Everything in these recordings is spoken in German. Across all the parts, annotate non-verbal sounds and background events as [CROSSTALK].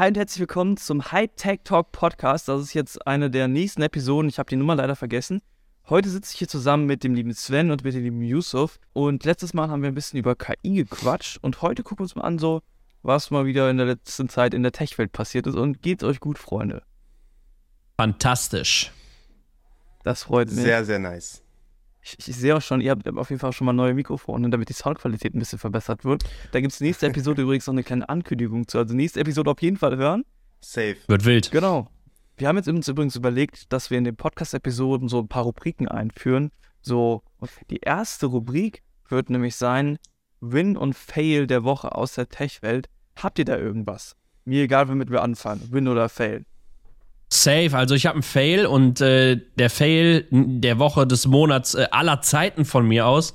hi und herzlich willkommen zum High Tech Talk Podcast. Das ist jetzt eine der nächsten Episoden. Ich habe die Nummer leider vergessen. Heute sitze ich hier zusammen mit dem lieben Sven und mit dem lieben Yusuf. Und letztes Mal haben wir ein bisschen über KI gequatscht. Und heute gucken wir uns mal an, so was mal wieder in der letzten Zeit in der Tech-Welt passiert ist. Und geht's euch gut, Freunde? Fantastisch. Das freut mich. Sehr, sehr nice. Ich, ich, sehe auch schon, ihr habt auf jeden Fall schon mal neue Mikrofone, damit die Soundqualität ein bisschen verbessert wird. Da gibt es nächste Episode [LAUGHS] übrigens noch eine kleine Ankündigung zu. Also nächste Episode auf jeden Fall hören. Safe. Wird wild. Genau. Wir haben jetzt uns übrigens überlegt, dass wir in den Podcast-Episoden so ein paar Rubriken einführen. So, die erste Rubrik wird nämlich sein Win und Fail der Woche aus der Tech-Welt. Habt ihr da irgendwas? Mir egal, womit wir anfangen. Win oder Fail. Safe, also ich habe einen Fail und äh, der Fail der Woche des Monats äh, aller Zeiten von mir aus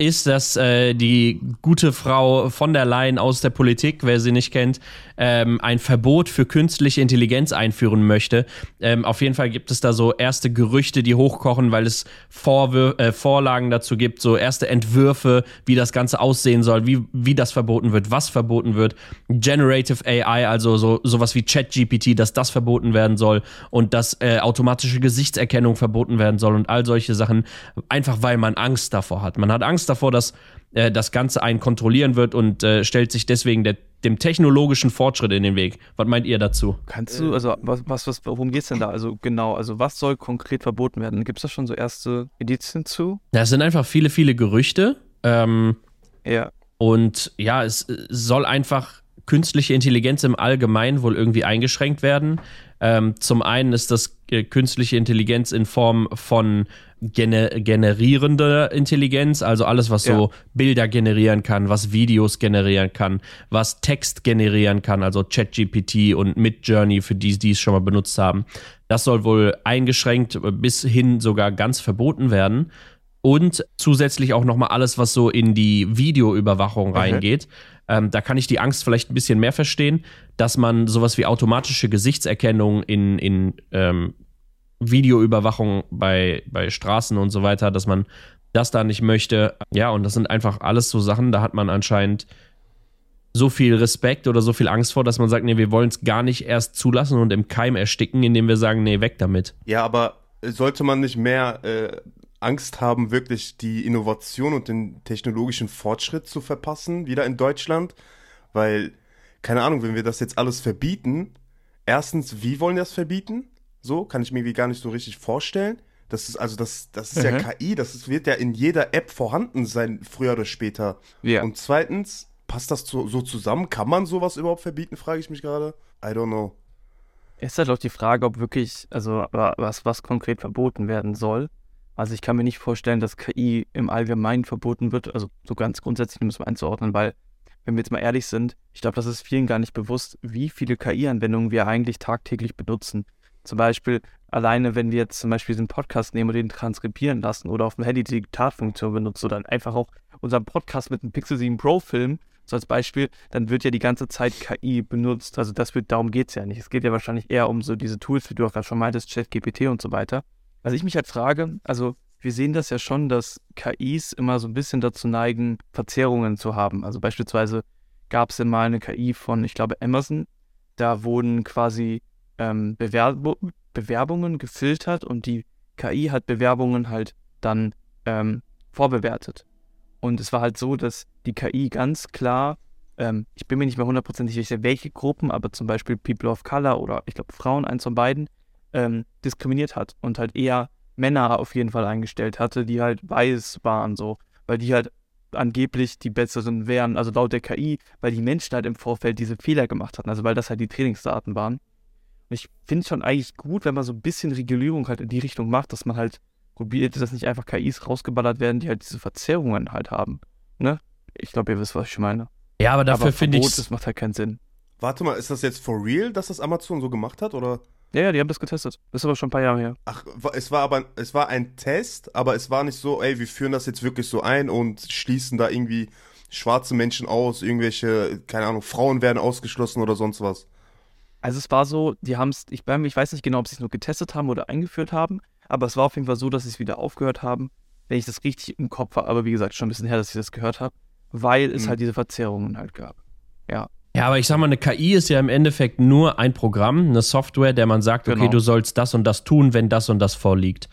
ist, dass äh, die gute Frau von der Leyen aus der Politik, wer sie nicht kennt, ähm, ein Verbot für künstliche Intelligenz einführen möchte. Ähm, auf jeden Fall gibt es da so erste Gerüchte, die hochkochen, weil es Vorwür äh, Vorlagen dazu gibt, so erste Entwürfe, wie das Ganze aussehen soll, wie, wie das verboten wird, was verboten wird. Generative AI, also so sowas wie ChatGPT, dass das verboten werden soll und dass äh, automatische Gesichtserkennung verboten werden soll und all solche Sachen, einfach weil man Angst davor hat. Man hat Angst davor, dass äh, das Ganze einen kontrollieren wird und äh, stellt sich deswegen der, dem technologischen Fortschritt in den Weg. Was meint ihr dazu? Kannst du, also was, was, was worum geht es denn da? Also genau, also was soll konkret verboten werden? Gibt es da schon so erste Indizien zu? Das sind einfach viele, viele Gerüchte. Ähm, ja. Und ja, es soll einfach künstliche Intelligenz im Allgemeinen wohl irgendwie eingeschränkt werden. Ähm, zum einen ist das äh, künstliche Intelligenz in Form von gener generierender Intelligenz, also alles, was so Bilder generieren kann, was Videos generieren kann, was Text generieren kann, also ChatGPT und Midjourney, für die, die es schon mal benutzt haben. Das soll wohl eingeschränkt bis hin sogar ganz verboten werden. Und zusätzlich auch nochmal alles, was so in die Videoüberwachung reingeht. Ähm, da kann ich die Angst vielleicht ein bisschen mehr verstehen, dass man sowas wie automatische Gesichtserkennung in, in ähm, Videoüberwachung bei, bei Straßen und so weiter, dass man das da nicht möchte. Ja, und das sind einfach alles so Sachen, da hat man anscheinend so viel Respekt oder so viel Angst vor, dass man sagt, nee, wir wollen es gar nicht erst zulassen und im Keim ersticken, indem wir sagen, nee, weg damit. Ja, aber sollte man nicht mehr äh, Angst haben, wirklich die Innovation und den technologischen Fortschritt zu verpassen, wieder in Deutschland? Weil, keine Ahnung, wenn wir das jetzt alles verbieten, erstens, wie wollen wir das verbieten? So, kann ich mir irgendwie gar nicht so richtig vorstellen. Das ist also das, das ist mhm. ja KI, das ist, wird ja in jeder App vorhanden sein, früher oder später. Ja. Und zweitens, passt das so, so zusammen? Kann man sowas überhaupt verbieten, frage ich mich gerade. I don't know. Es ist halt auch die Frage, ob wirklich, also was, was konkret verboten werden soll. Also ich kann mir nicht vorstellen, dass KI im Allgemeinen verboten wird, also so ganz grundsätzlich müssen wir einzuordnen, weil, wenn wir jetzt mal ehrlich sind, ich glaube, das ist vielen gar nicht bewusst, wie viele KI-Anwendungen wir eigentlich tagtäglich benutzen. Zum Beispiel alleine, wenn wir jetzt zum Beispiel diesen Podcast nehmen und den transkribieren lassen oder auf dem Handy die Diktatfunktion benutzen oder einfach auch unseren Podcast mit einem Pixel 7 Pro filmen, so als Beispiel, dann wird ja die ganze Zeit KI benutzt. Also das wird, darum geht es ja nicht. Es geht ja wahrscheinlich eher um so diese Tools, wie du auch gerade schon meintest, ChatGPT und so weiter. Was ich mich halt frage, also wir sehen das ja schon, dass KIs immer so ein bisschen dazu neigen, Verzerrungen zu haben. Also beispielsweise gab es ja mal eine KI von, ich glaube, Amazon. Da wurden quasi ähm, Bewerb Bewerbungen gefiltert und die KI hat Bewerbungen halt dann ähm, vorbewertet. Und es war halt so, dass die KI ganz klar, ähm, ich bin mir nicht mehr hundertprozentig sicher, welche Gruppen, aber zum Beispiel People of Color oder ich glaube Frauen, eins von beiden, ähm, diskriminiert hat und halt eher Männer auf jeden Fall eingestellt hatte, die halt weiß waren, so, weil die halt angeblich die besseren wären, also laut der KI, weil die Menschen halt im Vorfeld diese Fehler gemacht hatten, also weil das halt die Trainingsdaten waren. Ich finde es schon eigentlich gut, wenn man so ein bisschen Regulierung halt in die Richtung macht, dass man halt probiert, dass nicht einfach KIs rausgeballert werden, die halt diese Verzerrungen halt haben. Ne? Ich glaube, ihr wisst, was ich meine. Ja, aber dafür finde ich. Das macht halt keinen Sinn. Warte mal, ist das jetzt for real, dass das Amazon so gemacht hat, oder? Ja, ja, die haben das getestet. Das ist aber schon ein paar Jahre her. Ach, es war aber, es war ein Test, aber es war nicht so, ey, wir führen das jetzt wirklich so ein und schließen da irgendwie schwarze Menschen aus, irgendwelche, keine Ahnung, Frauen werden ausgeschlossen oder sonst was. Also es war so, die haben es, ich, ich weiß nicht genau, ob sie es nur getestet haben oder eingeführt haben, aber es war auf jeden Fall so, dass sie es wieder aufgehört haben, wenn ich das richtig im Kopf habe, aber wie gesagt, schon ein bisschen her, dass ich das gehört habe, weil es mhm. halt diese Verzerrungen halt gab. Ja. Ja, aber ich sag mal, eine KI ist ja im Endeffekt nur ein Programm, eine Software, der man sagt, okay, Genau. du sollst das und das tun, wenn das und das vorliegt.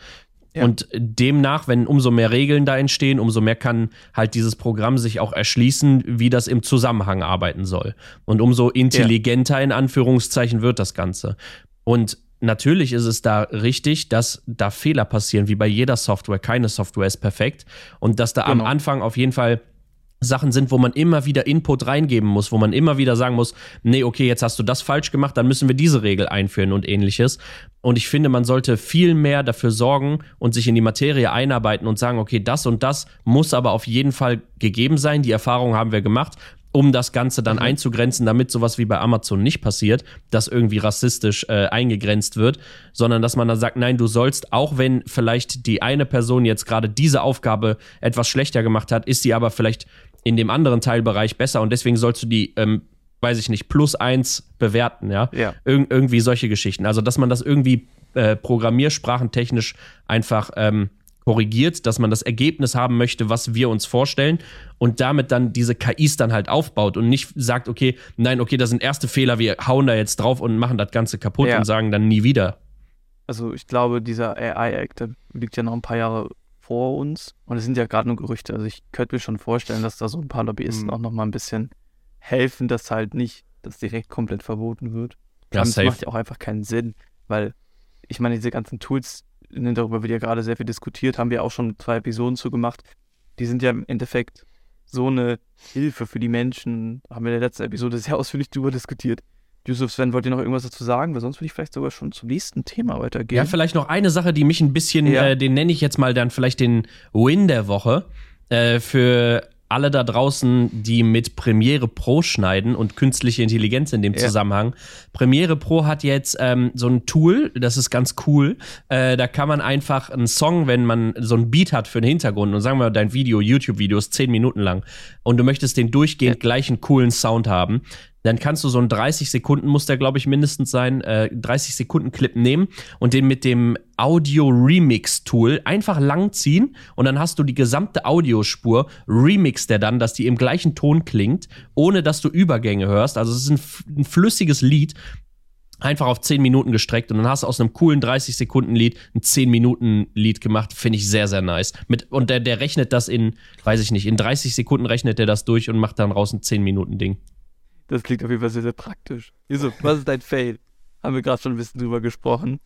Ja. Und demnach, wenn umso mehr Regeln da entstehen, umso mehr kann halt dieses Programm sich auch erschließen, wie das im Zusammenhang arbeiten soll. Und umso intelligenter in Anführungszeichen wird das Ganze. Und natürlich ist es da richtig, dass da Fehler passieren, wie bei jeder Software. Keine Software ist perfekt. Und dass da am Genau. Anfang auf jeden Fall Sachen sind, wo man immer wieder Input reingeben muss, wo man immer wieder sagen muss, nee, okay, jetzt hast du das falsch gemacht, dann müssen wir diese Regel einführen und ähnliches. Und ich finde, man sollte viel mehr dafür sorgen und sich in die Materie einarbeiten und sagen, okay, das und das muss aber auf jeden Fall gegeben sein. Die Erfahrung haben wir gemacht, um das Ganze dann einzugrenzen, damit sowas wie bei Amazon nicht passiert, dass irgendwie rassistisch äh, eingegrenzt wird, sondern dass man dann sagt, nein, du sollst, auch wenn vielleicht die eine Person jetzt gerade diese Aufgabe etwas schlechter gemacht hat, ist sie aber vielleicht in dem anderen Teilbereich besser und deswegen sollst du die, ähm, weiß ich nicht, plus eins bewerten, ja. Ja. Ir irgendwie solche Geschichten. Also, dass man das irgendwie äh, programmiersprachentechnisch einfach ähm, korrigiert, dass man das Ergebnis haben möchte, was wir uns vorstellen und damit dann diese KIs dann halt aufbaut und nicht sagt, okay, nein, okay, das sind erste Fehler, wir hauen da jetzt drauf und machen das Ganze kaputt Ja. und sagen dann nie wieder. Also ich glaube, dieser AI-Act, liegt ja noch ein paar Jahre vor uns. Und es sind ja gerade nur Gerüchte. Also ich könnte mir schon vorstellen, dass da so ein paar Lobbyisten Mhm. auch noch mal ein bisschen helfen, dass halt nicht das direkt komplett verboten wird. Ja, safe. macht ja auch einfach keinen Sinn, weil ich meine, diese ganzen Tools, ne, darüber wird ja gerade sehr viel diskutiert, haben wir auch schon zwei Episoden zu gemacht. Die sind ja im Endeffekt so eine Hilfe für die Menschen. Haben wir in der letzten Episode sehr ausführlich drüber diskutiert. Yusuf, Sven, wollt ihr noch irgendwas dazu sagen? Weil sonst würde ich vielleicht sogar schon zum nächsten Thema weitergehen. Ja, vielleicht noch eine Sache, die mich ein bisschen, Ja. äh, den nenne ich jetzt mal dann vielleicht den Win der Woche. Äh, für alle da draußen, die mit Premiere Pro schneiden und künstliche Intelligenz in dem Ja. Zusammenhang. Premiere Pro hat jetzt ähm, so ein Tool, das ist ganz cool. Äh, da kann man einfach einen Song, wenn man so ein Beat hat für den Hintergrund und sagen wir, dein Video, YouTube-Video ist 10 Minuten lang und du möchtest den durchgehend gleichen coolen Sound haben, dann kannst du so einen 30 Sekunden, muss der glaube ich mindestens sein, äh, 30 Sekunden Clip nehmen und den mit dem Audio Remix Tool einfach langziehen und dann hast du die gesamte Audiospur, remix der dann, dass die im gleichen Ton klingt, ohne dass du Übergänge hörst. Also es ist ein, ein flüssiges Lied, einfach auf 10 Minuten gestreckt und dann hast du aus einem coolen 30 Sekunden Lied ein 10 Minuten Lied gemacht, finde ich sehr, sehr nice. Mit, und der, der rechnet das in, weiß ich nicht, in 30 Sekunden rechnet der das durch und macht dann raus ein 10 Minuten Ding. Das klingt auf jeden Fall sehr, sehr praktisch. Yusuf, was ist dein Fail? Haben wir gerade schon ein bisschen drüber gesprochen.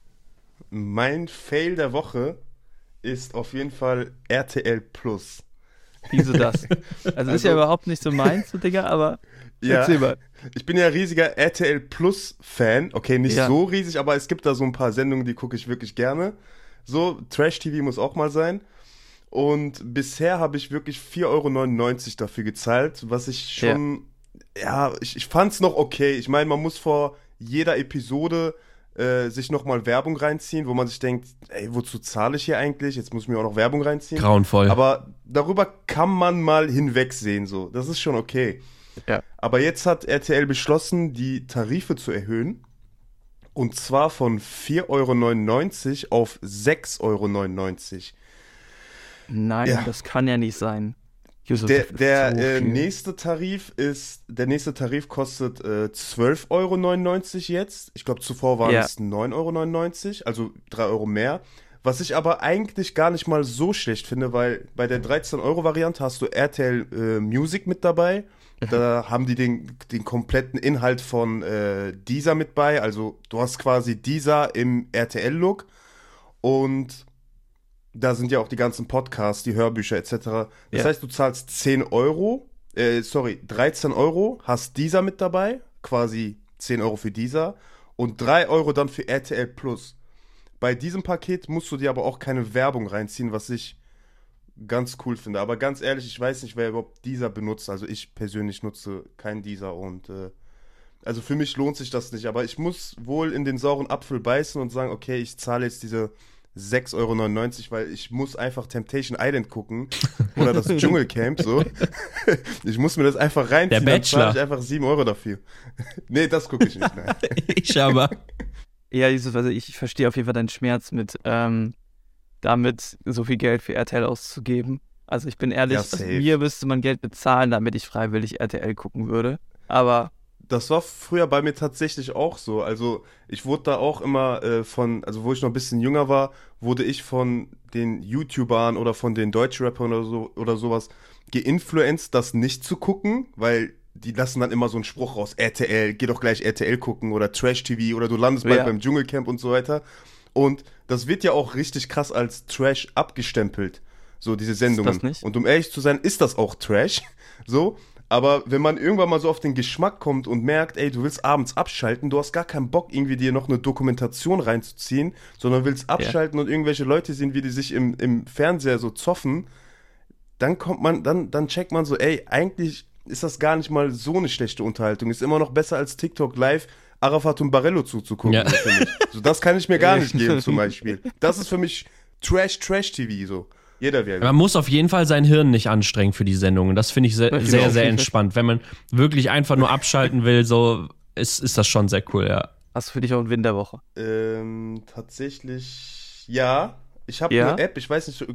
Mein Fail der Woche ist auf jeden Fall RTL Plus. Wieso das? [LAUGHS] Also, ist ja Also- überhaupt nicht so meins, so Digga, aber [LAUGHS] Ja. erzähl mal. Ich bin ja riesiger RTL Plus Fan. Okay, nicht Ja. so riesig, aber es gibt da so ein paar Sendungen, die gucke ich wirklich gerne. So, Trash TV muss auch mal sein. Und bisher habe ich wirklich 4,99 Euro dafür gezahlt, was ich schon, ja, ich, ich fand es noch okay. Ich meine, man muss vor jeder Episode äh, sich nochmal Werbung reinziehen, wo man sich denkt, ey, wozu zahle ich hier eigentlich? Jetzt muss ich mir auch noch Werbung reinziehen. Grauenvoll. Aber darüber kann man mal hinwegsehen, so. Das ist schon okay. Ja. Aber jetzt hat RTL beschlossen, die Tarife zu erhöhen. Und zwar von 4,99 Euro auf 6,99 Euro. Nein, Ja. das kann ja nicht sein. Yusuf, Der, der so äh, nächste Tarif ist, der nächste Tarif kostet äh, 12,99 Euro jetzt. Ich glaube, zuvor waren Ja. es 9,99 Euro, also 3 Euro mehr. Was ich aber eigentlich gar nicht mal so schlecht finde, weil bei der 13-Euro-Variante hast du RTL äh, Music mit dabei. Da haben die den, den kompletten Inhalt von äh, Deezer mit bei. Also du hast quasi Deezer im RTL-Look. Und da sind ja auch die ganzen Podcasts, die Hörbücher etc. Das Ja. heißt, du zahlst 10 Euro, äh, sorry, 13 Euro, hast dieser mit dabei, quasi 10 Euro für dieser und 3 Euro dann für RTL Plus. Bei diesem Paket musst du dir aber auch keine Werbung reinziehen, was ich ganz cool finde. Aber ganz ehrlich, ich weiß nicht, wer überhaupt dieser benutzt. Also ich persönlich nutze keinen dieser und äh, also für mich lohnt sich das nicht. Aber ich muss wohl in den sauren Apfel beißen und sagen, okay, ich zahle jetzt diese 6,99 Euro, weil ich muss einfach Temptation Island gucken [LAUGHS] oder das Dschungelcamp so. [LAUGHS] Ich muss mir das einfach reinziehen. Der dann Bachelor. zahle ich einfach 7 Euro dafür. [LAUGHS] nee, das gucke ich nicht. Nein. ich aber. Ja, Yusuf, also ich verstehe auf jeden Fall deinen Schmerz mit, ähm, damit so viel Geld für RTL auszugeben. Also ich bin ehrlich, Ja, also mir müsste man Geld bezahlen, damit ich freiwillig RTL gucken würde. Aber das war früher bei mir tatsächlich auch so. Also ich wurde da auch immer äh, von, also wo ich noch ein bisschen jünger war, wurde ich von den YouTubern oder von den Deutschrappern oder so oder sowas geinfluenced, das nicht zu gucken, weil die lassen dann immer so einen Spruch raus, RTL, geh doch gleich RTL gucken oder Trash TV oder du landest bald Ja. beim Dschungelcamp und so weiter. Und das wird ja auch richtig krass als Trash abgestempelt, so diese Sendungen. das nicht? Und um ehrlich zu sein, ist das auch Trash, [LAUGHS] so. Aber wenn man irgendwann mal so auf den Geschmack kommt und merkt, ey, du willst abends abschalten, du hast gar keinen Bock, irgendwie dir noch eine Dokumentation reinzuziehen, sondern willst abschalten und irgendwelche Leute sehen, wie die sich im, im Fernseher so zoffen, dann kommt man, dann, dann checkt man so, ey, eigentlich ist das gar nicht mal so eine schlechte Unterhaltung. Ist immer noch besser als TikTok live Arafat und Barello zuzugucken, Ja. so das kann ich mir gar [LAUGHS] nicht geben, zum Beispiel. Das ist für mich Trash, Trash-TV, so. Jeder wäre. Man muss auf jeden Fall sein Hirn nicht anstrengen für die Sendungen. Das finde ich sehr, Genau. sehr, sehr entspannt. Wenn man wirklich einfach nur abschalten will, so ist, ist das schon sehr cool, ja. Hast du für dich auch einen Win der Woche? Ähm, tatsächlich, ja. Ich habe Ja? eine App, ich weiß nicht,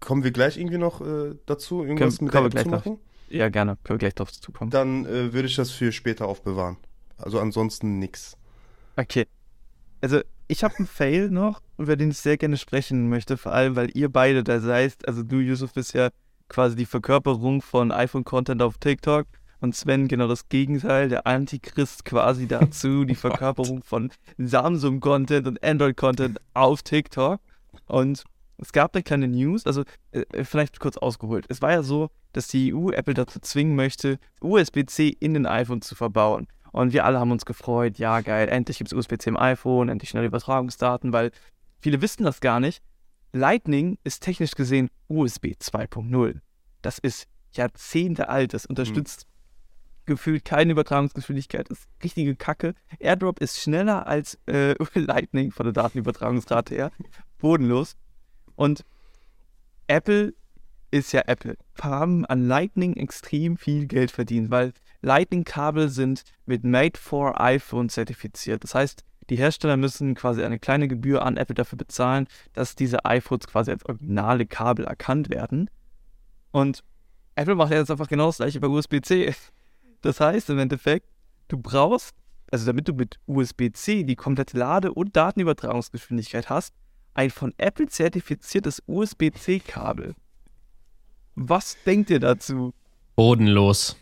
kommen wir gleich irgendwie noch äh, dazu, irgendwas Können- mit kommen der wir App zu gleich machen? Ja, gerne. Können wir gleich drauf zukommen. Dann äh, würde ich das für später aufbewahren. Also ansonsten nix. Okay. Also, ich habe einen Fail noch, über den ich sehr gerne sprechen möchte, vor allem, weil ihr beide da seid. Also, du, Yusuf, bist ja quasi die Verkörperung von iPhone-Content auf TikTok und Sven genau das Gegenteil, der Antichrist quasi dazu, [LAUGHS] die Verkörperung von Samsung-Content und Android-Content auf TikTok. Und es gab eine kleine News, also äh, vielleicht kurz ausgeholt. Es war ja so, dass die EU Apple dazu zwingen möchte, USB-C in den iPhone zu verbauen. Und wir alle haben uns gefreut, ja geil, endlich gibt es USB-C im iPhone, endlich schnelle Übertragungsdaten, weil viele wissen das gar nicht. Lightning ist technisch gesehen USB 2.0. Das ist Jahrzehnte alt, das unterstützt gefühlt keine Übertragungsgeschwindigkeit, das ist richtige Kacke. AirDrop ist schneller als äh, [LAUGHS] Lightning von der Datenübertragungsrate her. Bodenlos. Und Apple ist ja Apple. Haben an Lightning extrem viel Geld verdient, weil Lightning-Kabel sind mit Made for iPhone zertifiziert. Das heißt, die Hersteller müssen quasi eine kleine Gebühr an Apple dafür bezahlen, dass diese iPhones quasi als originale Kabel erkannt werden. Und Apple macht jetzt einfach genau das gleiche bei USB-C. Das heißt im Endeffekt, du brauchst, also damit du mit USB-C die komplette Lade- und Datenübertragungsgeschwindigkeit hast, ein von Apple zertifiziertes USB-C-Kabel. Was denkt ihr dazu? Bodenlos.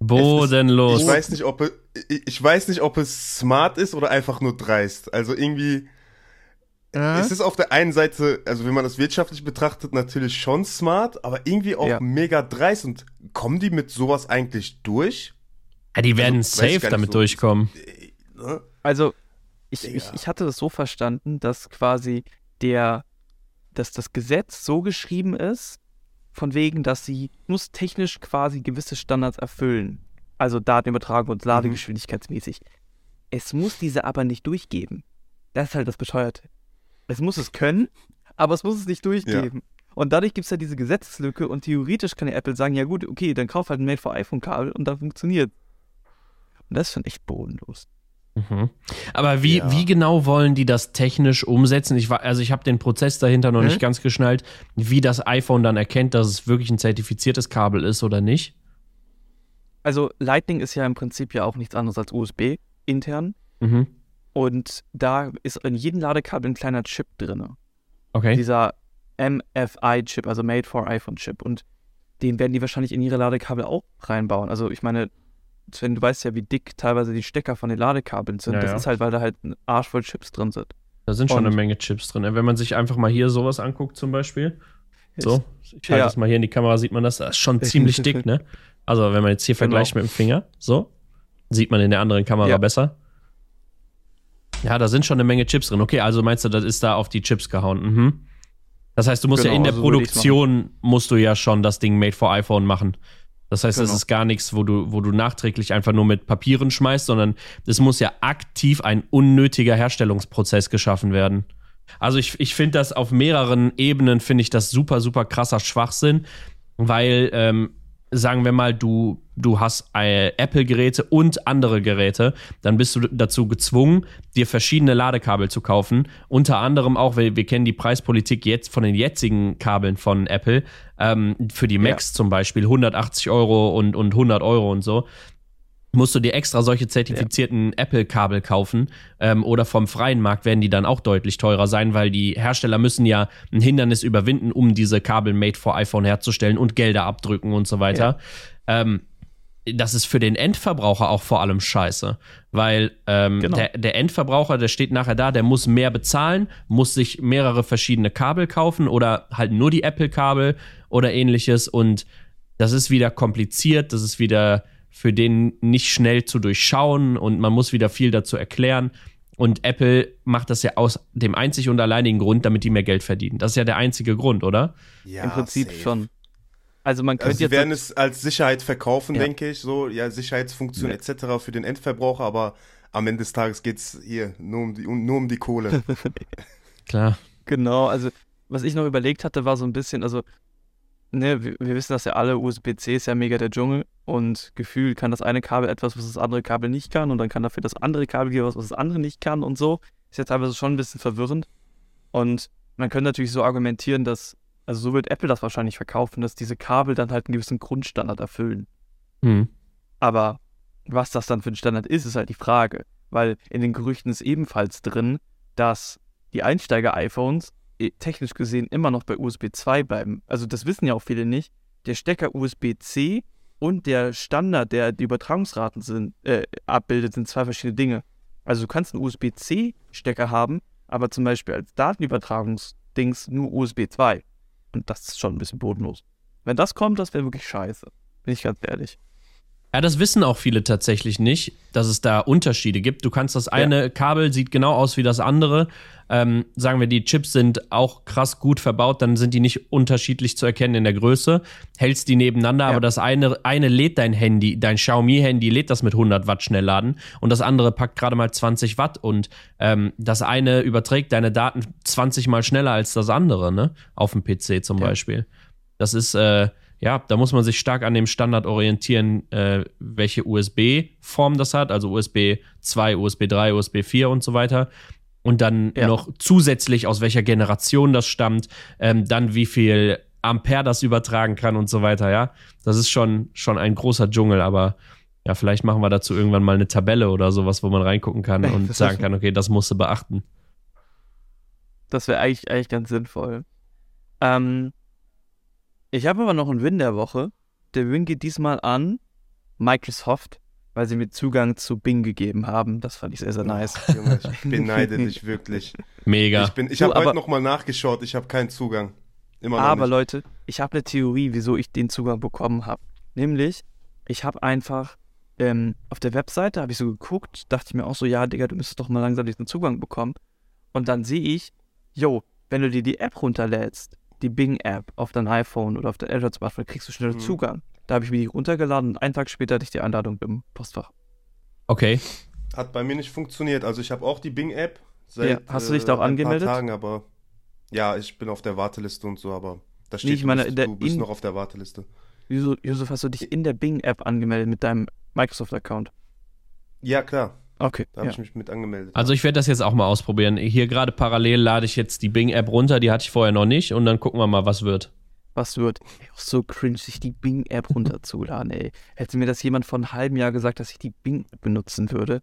Bodenlos. Ich weiß nicht, ob es, ich ich weiß nicht, ob es smart ist oder einfach nur dreist. Also irgendwie, es ist auf der einen Seite, also wenn man das wirtschaftlich betrachtet, natürlich schon smart, aber irgendwie auch Ja. mega dreist. Und kommen die mit sowas eigentlich durch? ja, die werden Also, safe damit so. durchkommen. Ne? Also, ich, Digga. ich, ich hatte das so verstanden, dass quasi der, dass das Gesetz so geschrieben ist, von wegen, dass sie muss technisch quasi gewisse Standards erfüllen. Also Datenübertragung und Ladegeschwindigkeitsmäßig. Es muss diese aber nicht durchgeben. Das ist halt das Bescheuerte. Es muss es können, aber es muss es nicht durchgeben. Und dadurch gibt es ja diese Gesetzeslücke und theoretisch kann ja Apple sagen, ja gut, okay, dann kauf halt ein Made for iPhone Kabel und dann funktioniert. Und das ist schon echt bodenlos. Mhm. Aber wie, Ja. wie genau wollen die das technisch umsetzen? Ich war, also ich habe den Prozess dahinter noch Hä? nicht ganz geschnallt, wie das iPhone dann erkennt, dass es wirklich ein zertifiziertes Kabel ist oder nicht. Also Lightning ist ja im Prinzip ja auch nichts anderes als USB intern. Mhm. Und da ist in jedem Ladekabel ein kleiner Chip drin. Okay. Dieser MFI-Chip, also Made for iPhone-Chip. Und den werden die wahrscheinlich in ihre Ladekabel auch reinbauen. Also ich meine, Sven, du weißt ja, wie dick teilweise die Stecker von den Ladekabeln sind. Ja, das ja. ist halt, weil da halt ein Arsch voll Chips drin sind. Da sind schon Und- eine Menge Chips drin. Wenn man sich einfach mal hier sowas anguckt, zum Beispiel. So, ich halte Ja. das mal hier in die Kamera, sieht man das. Das ist schon ziemlich dick, ne? Also, wenn man jetzt hier Genau. vergleicht mit dem Finger, so, sieht man in der anderen Kamera Ja. besser. Ja, da sind schon eine Menge Chips drin. Okay, also meinst du, das ist da auf die Chips gehauen. Mhm. Das heißt, du musst ja Genau, in der also Produktion musst du ja schon das Ding made for iPhone machen. Das heißt, das Genau. ist gar nichts, wo du, wo du nachträglich einfach nur mit Papieren schmeißt, sondern es muss ja aktiv ein unnötiger Herstellungsprozess geschaffen werden. Also ich, ich finde das auf mehreren Ebenen, finde ich das super, super krasser Schwachsinn, weil, ähm, sagen wir mal, du, du hast äh, Apple-Geräte und andere Geräte, dann bist du dazu gezwungen, dir verschiedene Ladekabel zu kaufen. Unter anderem auch, weil wir kennen die Preispolitik jetzt von den jetzigen Kabeln von Apple, ähm, für die Macs zum Beispiel 180 Euro und, und 100 Euro und so musst du dir extra solche zertifizierten ja. Apple-Kabel kaufen ähm, oder vom freien Markt werden die dann auch deutlich teurer sein, weil die Hersteller müssen ja ein Hindernis überwinden, um diese Kabel made for iPhone herzustellen und Gelder abdrücken und so weiter. Ja. Ähm, das ist für den Endverbraucher auch vor allem scheiße, weil ähm, genau. der, der, Endverbraucher, der steht nachher da, der muss mehr bezahlen, muss sich mehrere verschiedene Kabel kaufen oder halt nur die Apple-Kabel oder ähnliches und das ist wieder kompliziert, das ist wieder für den nicht schnell zu durchschauen und man muss wieder viel dazu erklären. Und Apple macht das ja aus dem einzig und alleinigen Grund, damit die mehr Geld verdienen. Das ist ja der einzige Grund, oder? Ja, Im Prinzip safe. schon. Also man könnte also jetzt. Sie werden es als Sicherheit verkaufen, ja. denke ich, so, ja, Sicherheitsfunktion ja. etc. für den Endverbraucher, aber am Ende des Tages geht es hier nur um die, nur um die Kohle. [LAUGHS] Klar. Genau, also was ich noch überlegt hatte, war so ein bisschen, also ne, wir, wir, wissen das ja alle, USB-C ist ja mega der Dschungel und gefühlt kann das eine Kabel etwas, was das andere Kabel nicht kann und dann kann dafür das andere Kabel geben, was das andere nicht kann und so. Ist ja teilweise schon ein bisschen verwirrend. Und man könnte natürlich so argumentieren, dass, also so wird Apple das wahrscheinlich verkaufen, dass diese Kabel dann halt einen gewissen Grundstandard erfüllen. Mhm. Aber was das dann für ein Standard ist, ist halt die Frage. Weil in den Gerüchten ist ebenfalls drin, dass die Einsteiger-iPhones technisch gesehen immer noch bei USB 2 bleiben. Also das wissen ja auch viele nicht. Der Stecker USB-C und der Standard, der die Übertragungsraten sind, äh, abbildet, sind zwei verschiedene Dinge. Also du kannst einen USB-C-Stecker haben, aber zum Beispiel als Datenübertragungsdings nur USB 2. Und das ist schon ein bisschen bodenlos. Wenn das kommt, das wäre wirklich scheiße. Bin ich ganz ehrlich. Ja, das wissen auch viele tatsächlich nicht, dass es da Unterschiede gibt. Du kannst das eine ja. Kabel sieht genau aus wie das andere. Ähm, sagen wir, die Chips sind auch krass gut verbaut, dann sind die nicht unterschiedlich zu erkennen in der Größe. Hältst die nebeneinander, ja. aber das eine, eine lädt dein Handy, dein Xiaomi-Handy lädt das mit 100 Watt Schnellladen und das andere packt gerade mal 20 Watt und ähm, das eine überträgt deine Daten 20 mal schneller als das andere, ne? Auf dem PC zum ja. Beispiel. Das ist, äh, ja, da muss man sich stark an dem Standard orientieren, äh, welche USB-Form das hat, also USB 2, USB 3, USB 4 und so weiter. Und dann ja. noch zusätzlich, aus welcher Generation das stammt, ähm, dann wie viel Ampere das übertragen kann und so weiter, ja. Das ist schon, schon ein großer Dschungel, aber ja, vielleicht machen wir dazu irgendwann mal eine Tabelle oder sowas, wo man reingucken kann [LAUGHS] und sagen kann, okay, das musst du beachten. Das wäre eigentlich, eigentlich ganz sinnvoll. Ähm, ich habe aber noch einen Win der Woche. Der Win geht diesmal an Microsoft, weil sie mir Zugang zu Bing gegeben haben. Das fand ich sehr, sehr nice. Oh, Junge, ich [LAUGHS] beneide dich wirklich. Mega. Ich, ich habe heute nochmal nachgeschaut, ich habe keinen Zugang. Immer aber nicht. Leute, ich habe eine Theorie, wieso ich den Zugang bekommen habe. Nämlich, ich habe einfach ähm, auf der Webseite, habe ich so geguckt, dachte ich mir auch so, ja, Digga, du müsstest doch mal langsam diesen Zugang bekommen. Und dann sehe ich, yo, wenn du dir die App runterlädst, die Bing-App auf dein iPhone oder auf dein Android-Smartphone, kriegst du schneller mhm. Zugang. Da habe ich mir die runtergeladen und einen Tag später hatte ich die Einladung im Postfach. Okay. Hat bei mir nicht funktioniert. Also ich habe auch die Bing-App seit ja, hast du dich da auch äh, angemeldet? Paar Tagen, aber ja, ich bin auf der Warteliste und so, aber da steht, nee, ich meine, du bist, du bist noch auf der Warteliste. Josef, hast du dich in der Bing-App angemeldet mit deinem Microsoft-Account? Ja, klar. Okay. Da habe ja. ich mich mit angemeldet. Also ich werde das jetzt auch mal ausprobieren. Hier gerade parallel lade ich jetzt die Bing-App runter, die hatte ich vorher noch nicht und dann gucken wir mal, was wird. Was wird? Ey, auch so cringe, sich die Bing-App runterzuladen, ey. Hätte mir das jemand vor einem halben Jahr gesagt, dass ich die Bing-App benutzen würde.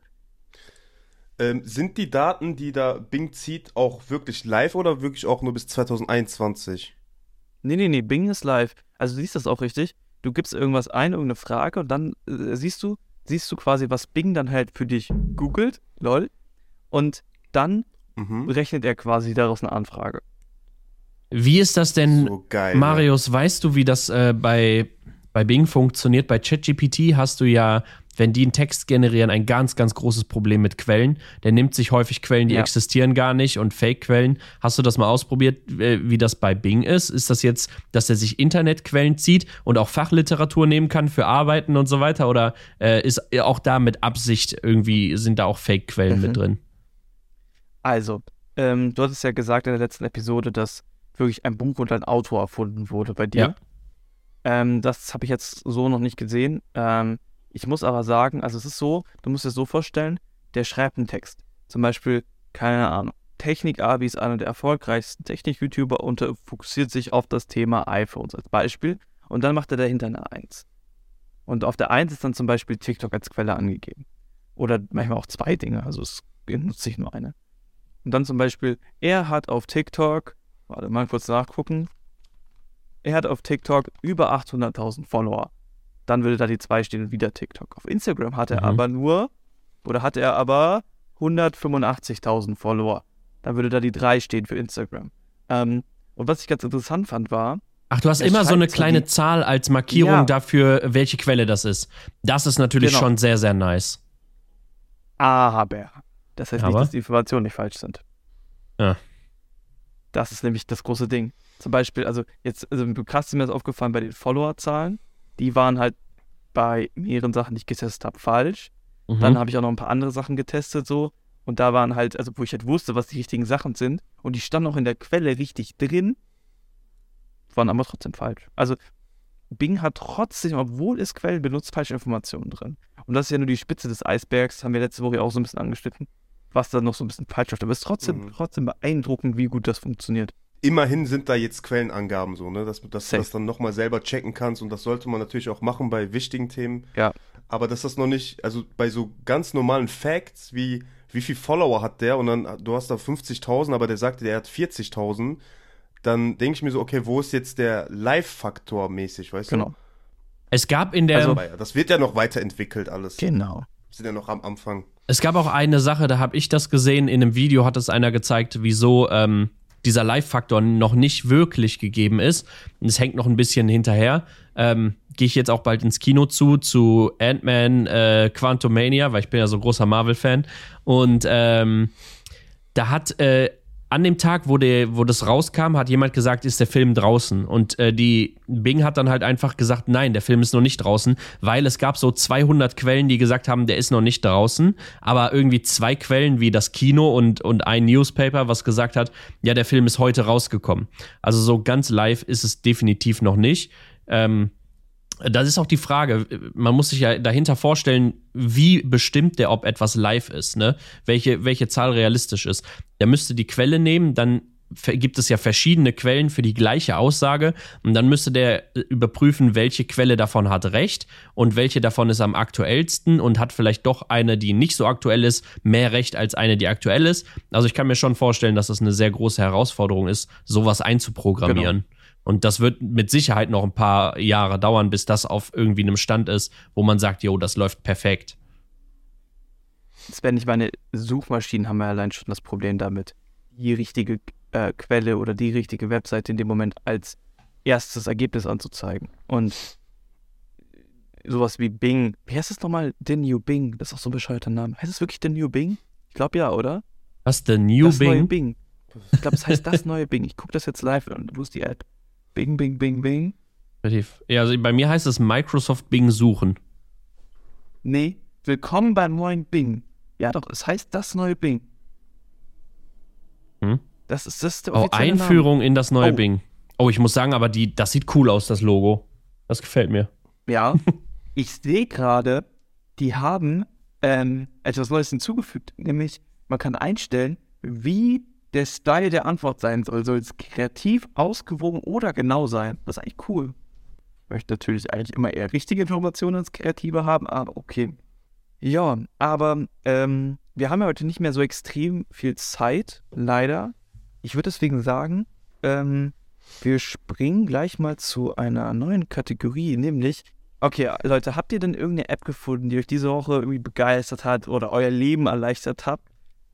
Ähm, sind die Daten, die da Bing zieht, auch wirklich live oder wirklich auch nur bis 2021? Nee, nee, nee, Bing ist live. Also du siehst das auch richtig. Du gibst irgendwas ein, irgendeine Frage und dann äh, siehst du, siehst du quasi, was Bing dann halt für dich googelt, lol, und dann mhm. rechnet er quasi daraus eine Anfrage. Wie ist das denn, so geil, Marius, ja. weißt du, wie das äh, bei, bei Bing funktioniert? Bei ChatGPT hast du ja wenn die einen Text generieren, ein ganz, ganz großes Problem mit Quellen. Der nimmt sich häufig Quellen, die ja. existieren gar nicht und Fake-Quellen. Hast du das mal ausprobiert, äh, wie das bei Bing ist? Ist das jetzt, dass er sich Internetquellen zieht und auch Fachliteratur nehmen kann für Arbeiten und so weiter? Oder äh, ist auch da mit Absicht irgendwie, sind da auch Fake-Quellen mhm. mit drin? Also, ähm, du hattest ja gesagt in der letzten Episode, dass wirklich ein Buch und ein Autor erfunden wurde bei dir. Ja. Ähm, das habe ich jetzt so noch nicht gesehen. Ähm, ich muss aber sagen, also es ist so, du musst dir so vorstellen, der schreibt einen Text. Zum Beispiel, keine Ahnung, Technik-Abi ist einer der erfolgreichsten Technik-YouTuber und fokussiert sich auf das Thema iPhones als Beispiel. Und dann macht er dahinter eine Eins. Und auf der 1 ist dann zum Beispiel TikTok als Quelle angegeben. Oder manchmal auch zwei Dinge, also es nutze ich nur eine. Und dann zum Beispiel, er hat auf TikTok, warte mal kurz nachgucken, er hat auf TikTok über 800.000 Follower. Dann würde da die 2 stehen und wieder TikTok. Auf Instagram hat er Mhm. aber nur, oder hat er aber 185.000 Follower. Dann würde da die 3 stehen für Instagram. Ähm, und was ich ganz interessant fand, war, Ach, du hast Er immer so eine kleine die- Zahl als Markierung Ja. dafür, welche Quelle das ist. Das ist natürlich Genau. schon sehr, sehr nice. aber. Das heißt Aber? nicht, dass die Informationen nicht falsch sind. Ja. Das ist nämlich das große Ding. Zum Beispiel, also jetzt, also krass ist mir das aufgefallen bei den Followerzahlen. Die waren halt bei mehreren Sachen, die ich getestet habe, falsch. Mhm. Dann habe ich auch noch ein paar andere Sachen getestet so. Und da waren halt, also wo ich halt wusste, was die richtigen Sachen sind. Und die standen auch in der Quelle richtig drin. Waren aber trotzdem falsch. Also Bing hat trotzdem, obwohl es Quellen benutzt, falsche Informationen drin. Und das ist ja nur die Spitze des Eisbergs, haben wir letzte Woche auch so ein bisschen angeschnitten, was da noch so ein bisschen falsch läuft. Aber es ist trotzdem, Mhm. trotzdem beeindruckend, wie gut das funktioniert. Immerhin sind da jetzt Quellenangaben so, ne? Dass, dass du das dann nochmal selber checken kannst und das sollte man natürlich auch machen bei wichtigen Themen. Ja. Aber dass das noch nicht, also bei so ganz normalen Facts wie wie viel Follower hat der und dann du hast da 50.000, aber der sagte, der hat 40.000, dann denke ich mir so, okay, wo ist jetzt der Live-Faktor mäßig, weißt Genau. Es gab in der, du? Das wird ja noch weiterentwickelt alles. Genau. Wir sind ja noch am Anfang. es gab auch eine Sache, da habe ich das gesehen. In einem Video hat es einer gezeigt, wieso ähm, dieser Live-Faktor noch nicht wirklich gegeben ist. Und es hängt noch ein bisschen hinterher. Ähm, Gehe ich jetzt auch bald ins Kino zu, zu Ant-Man äh, Quantumania, weil ich bin ja so großer Marvel-Fan. Und ähm, da hat äh, an dem Tag, wo, der, wo das rauskam, hat jemand gesagt, ist der Film draußen. Und äh, die Bing hat dann halt einfach gesagt, nein, der Film ist noch nicht draußen, weil es gab so 200 Quellen, die gesagt haben, der ist noch nicht draußen. Aber irgendwie zwei Quellen wie das Kino und, und ein Newspaper, was gesagt hat, ja, der Film ist heute rausgekommen. Also so ganz live ist es definitiv noch nicht. Ähm, das ist auch die Frage. Man muss sich ja dahinter vorstellen, wie bestimmt der, ob etwas live ist, ne? Welche, welche Zahl realistisch ist. Der müsste die Quelle nehmen, dann gibt es ja verschiedene Quellen für die gleiche Aussage und dann müsste der überprüfen, welche Quelle davon hat recht und welche davon ist am aktuellsten und hat vielleicht doch eine, die nicht so aktuell ist, mehr recht als eine, die aktuell ist. Also ich kann mir schon vorstellen, dass das eine sehr große Herausforderung ist, sowas einzuprogrammieren. Und das wird mit Sicherheit noch ein paar Jahre dauern, bis das auf irgendwie einem Stand ist, wo man sagt, jo, das läuft perfekt. Sven, ich meine, Suchmaschinen haben ja allein schon das Problem damit, die richtige äh, Quelle oder die richtige Webseite in dem Moment als erstes Ergebnis anzuzeigen. Und sowas wie Bing, wie heißt das nochmal? The New Bing, das ist auch so ein bescheuerter Name. Heißt es wirklich The New Bing? Ich glaube ja, oder? Was, der New das neue Bing? Bing. Ich glaube, es heißt das neue Bing. Ich gucke das jetzt live an. Wo ist die Ad? Bing, Bing, Bing, Bing. Relativ- Ja, also bei mir heißt es Microsoft Bing suchen. Nee, willkommen beim neuen Bing. Ja doch, es heißt das neue Bing. Hm? Das ist das der Oh, Einführung in das neue Oh. Bing. Oh, ich muss sagen, aber die, das sieht cool aus, das Logo. Das gefällt mir. Name. Ja, [LAUGHS] ich sehe gerade, die haben ähm, etwas Neues hinzugefügt, nämlich man kann einstellen, wie der Style der Antwort sein soll. Soll es kreativ, ausgewogen oder genau sein? Das ist eigentlich cool. Ich möchte natürlich eigentlich immer eher richtige Informationen als kreative haben, aber okay. Ja, aber ähm, wir haben ja heute nicht mehr so extrem viel Zeit, leider. Ich würde deswegen sagen, ähm, wir springen gleich mal zu einer neuen Kategorie, nämlich, okay, Leute, habt ihr denn irgendeine App gefunden, die euch diese Woche irgendwie begeistert hat oder euer Leben erleichtert hat?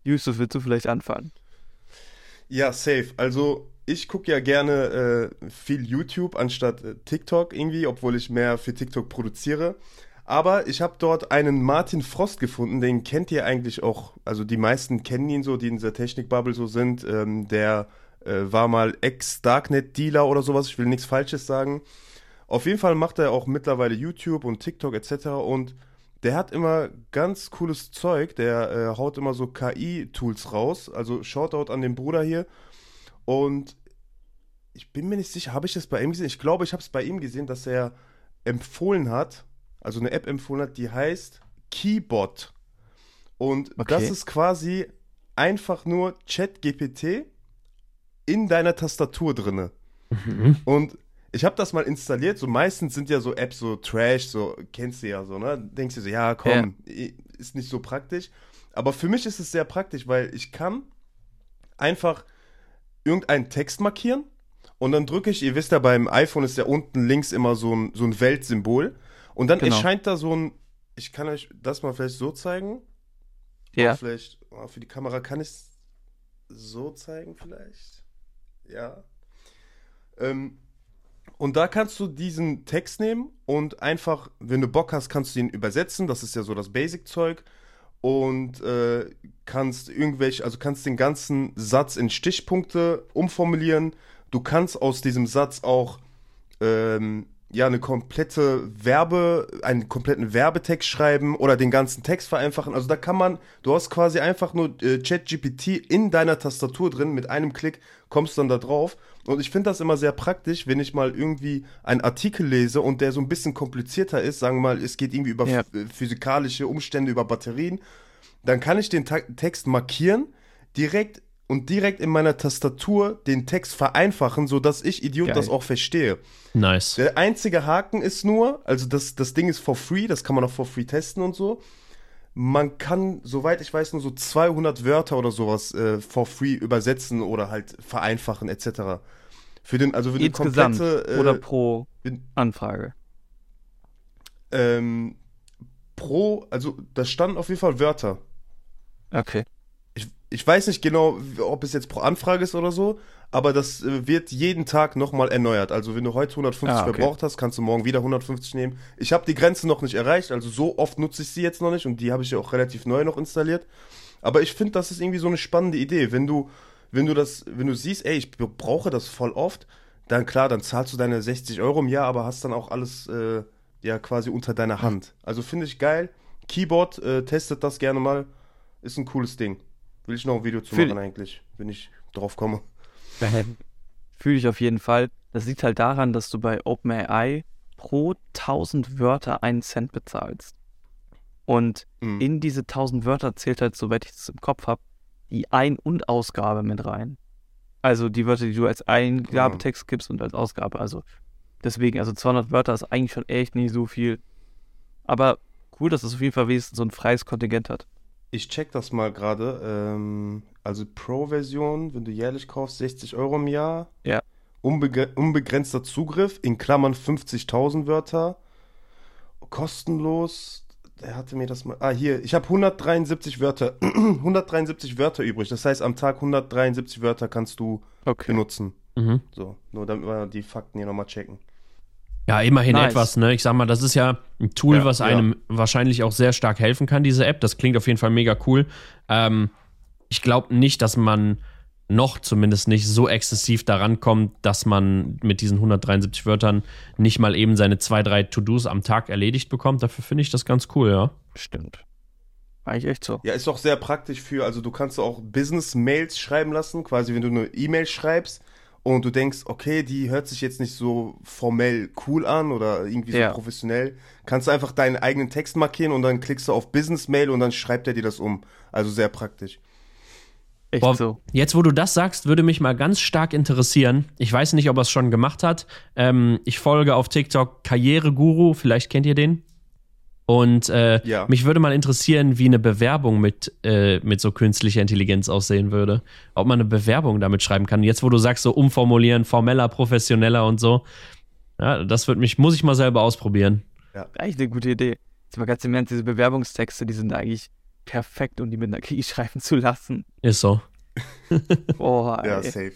Yusuf, willst du vielleicht anfangen? Ja, safe. Also ich gucke ja gerne äh, viel YouTube anstatt äh, TikTok irgendwie, obwohl ich mehr für TikTok produziere. Aber ich habe dort einen Martin Frost gefunden, den kennt ihr eigentlich auch. Also die meisten kennen ihn so, die in dieser Technikbubble so sind. Ähm, der äh, war mal Ex-Darknet-Dealer oder sowas. Ich will nichts Falsches sagen. Auf jeden Fall macht er auch mittlerweile YouTube und TikTok etc. Und der hat immer ganz cooles Zeug. Der äh, haut immer so KI-Tools raus. Also Shoutout an den Bruder hier. Und ich bin mir nicht sicher, habe ich das bei ihm gesehen? Ich glaube, ich habe es bei ihm gesehen, dass er empfohlen hat, also eine App empfohlen hat, die heißt Keybot. Und Okay. das ist quasi einfach nur ChatGPT in deiner Tastatur drinne. Und ich habe das mal installiert. So meistens sind ja so Apps so Trash, so kennst du ja so, ne? Denkst du so, ja, komm, ist nicht so praktisch. Aber für mich ist es sehr praktisch, weil ich kann einfach irgendeinen Text markieren und dann drücke ich, ihr wisst ja, beim iPhone ist ja unten links immer so ein, so ein Weltsymbol und dann Genau. erscheint da so ein, ich kann euch das mal vielleicht so zeigen. Ja. Auch vielleicht, oh, für die Kamera kann ich es so zeigen vielleicht. Ja. Ähm, und da kannst du diesen Text nehmen und einfach, wenn du Bock hast, kannst du ihn übersetzen. Das ist ja so das Basic-Zeug. Und äh, kannst irgendwelche, also kannst den ganzen Satz in Stichpunkte umformulieren. Du kannst aus diesem Satz auch ähm, ja eine komplette Werbe, einen kompletten Werbetext schreiben oder den ganzen Text vereinfachen. Also da kann man, du hast quasi einfach nur äh, ChatGPT in deiner Tastatur drin, mit einem Klick kommst dann da drauf. Und ich finde das immer sehr praktisch, wenn ich mal irgendwie einen Artikel lese und der so ein bisschen komplizierter ist, sagen wir mal, es geht irgendwie über Ja. äh, physikalische Umstände, über Batterien, dann kann ich den Ta Text markieren, direkt und direkt in meiner Tastatur den Text vereinfachen, sodass ich Idiot Geil. das auch verstehe. Nice. Der einzige Haken ist nur, also das, das Ding ist for free, das kann man auch for free testen und so. Man kann, soweit ich weiß, nur so 200 Wörter oder sowas äh, for free übersetzen oder halt vereinfachen etc. Für den, also für die komplette, äh, oder pro in- Anfrage. ähm, pro, also da standen auf jeden Fall Wörter. Okay. Ich, weiß nicht genau, ob es jetzt pro Anfrage ist oder so, aber das äh, wird jeden Tag nochmal erneuert. Also wenn du heute 150 Ah, okay. verbraucht hast, kannst du morgen wieder 150 nehmen. Ich habe die Grenze noch nicht erreicht, also so oft nutze ich sie jetzt noch nicht und die habe ich ja auch relativ neu noch installiert. Aber ich finde, das ist irgendwie so eine spannende Idee. Wenn du, wenn du das, wenn du siehst, ey, ich brauche das voll oft, dann klar, dann zahlst du deine 60 Euro im Jahr, aber hast dann auch alles äh, ja quasi unter deiner Hand. Also finde ich geil. Keyboard, äh, testet das gerne mal. Ist ein cooles Ding. Will ich noch ein Video zu Fühl- machen eigentlich, wenn ich drauf komme. Fühle ich auf jeden Fall. Das liegt halt daran, dass du bei OpenAI pro 1000 Wörter einen Cent bezahlst. Und Mhm. in diese 1000 Wörter zählt halt, soweit ich das im Kopf habe, die Ein- und Ausgabe mit rein. Also die Wörter, die du als Eingabetext gibst und als Ausgabe. Also deswegen, also 200 Wörter ist eigentlich schon echt nicht so viel. Aber cool, dass es auf jeden Fall wenigstens so ein freies Kontingent hat. Ich check das mal gerade. Ähm, also Pro-Version, wenn du jährlich kaufst, 60 Euro im Jahr. Ja. Unbegre unbegrenzter Zugriff, in Klammern 50.000 Wörter. Kostenlos. Der hatte mir das mal. Ah, hier. Ich habe 173 Wörter. [CLEARS THROAT] 173 Wörter übrig. Das heißt, am Tag 173 Wörter kannst du Okay. benutzen. Mhm. So, nur damit wir die Fakten hier nochmal checken. Ja, immerhin Nice. etwas, ne? Ich sag mal, das ist ja ein Tool, Ja, was ja. einem wahrscheinlich auch sehr stark helfen kann, diese App. Das klingt auf jeden Fall mega cool. Ähm, ich glaube nicht, dass man noch zumindest nicht so exzessiv daran kommt, dass man mit diesen 173 Wörtern nicht mal eben seine zwei, drei To-Dos am Tag erledigt bekommt. Dafür finde ich das ganz cool, ja. Stimmt. Eigentlich echt so. Ja, ist auch sehr praktisch für, also du kannst auch Business-Mails schreiben lassen, quasi wenn du eine E-Mail schreibst und du denkst, okay, die hört sich jetzt nicht so formell cool an oder irgendwie so Ja. professionell, kannst du einfach deinen eigenen Text markieren und dann klickst du auf Business-Mail und dann schreibt er dir das um. Also sehr praktisch. Echt Boah, so. Jetzt, wo du das sagst, würde mich mal ganz stark interessieren. Ich weiß nicht, ob er es schon gemacht hat. Ähm, ich folge auf TikTok Karriereguru, vielleicht kennt ihr den. Und äh, Ja. mich würde mal interessieren, wie eine Bewerbung mit, äh, mit so künstlicher Intelligenz aussehen würde. Ob man eine Bewerbung damit schreiben kann. Jetzt, wo du sagst, so umformulieren, formeller, professioneller und so. Ja, das wird mich, muss ich mal selber ausprobieren. Eigentlich eine gute Idee. Jetzt mal ganz im Ernst, diese Bewerbungstexte, die sind eigentlich perfekt, um die mit einer KI [LAUGHS] schreiben zu lassen. Ist so. [LAUGHS] Boah, Ja, ey. safe.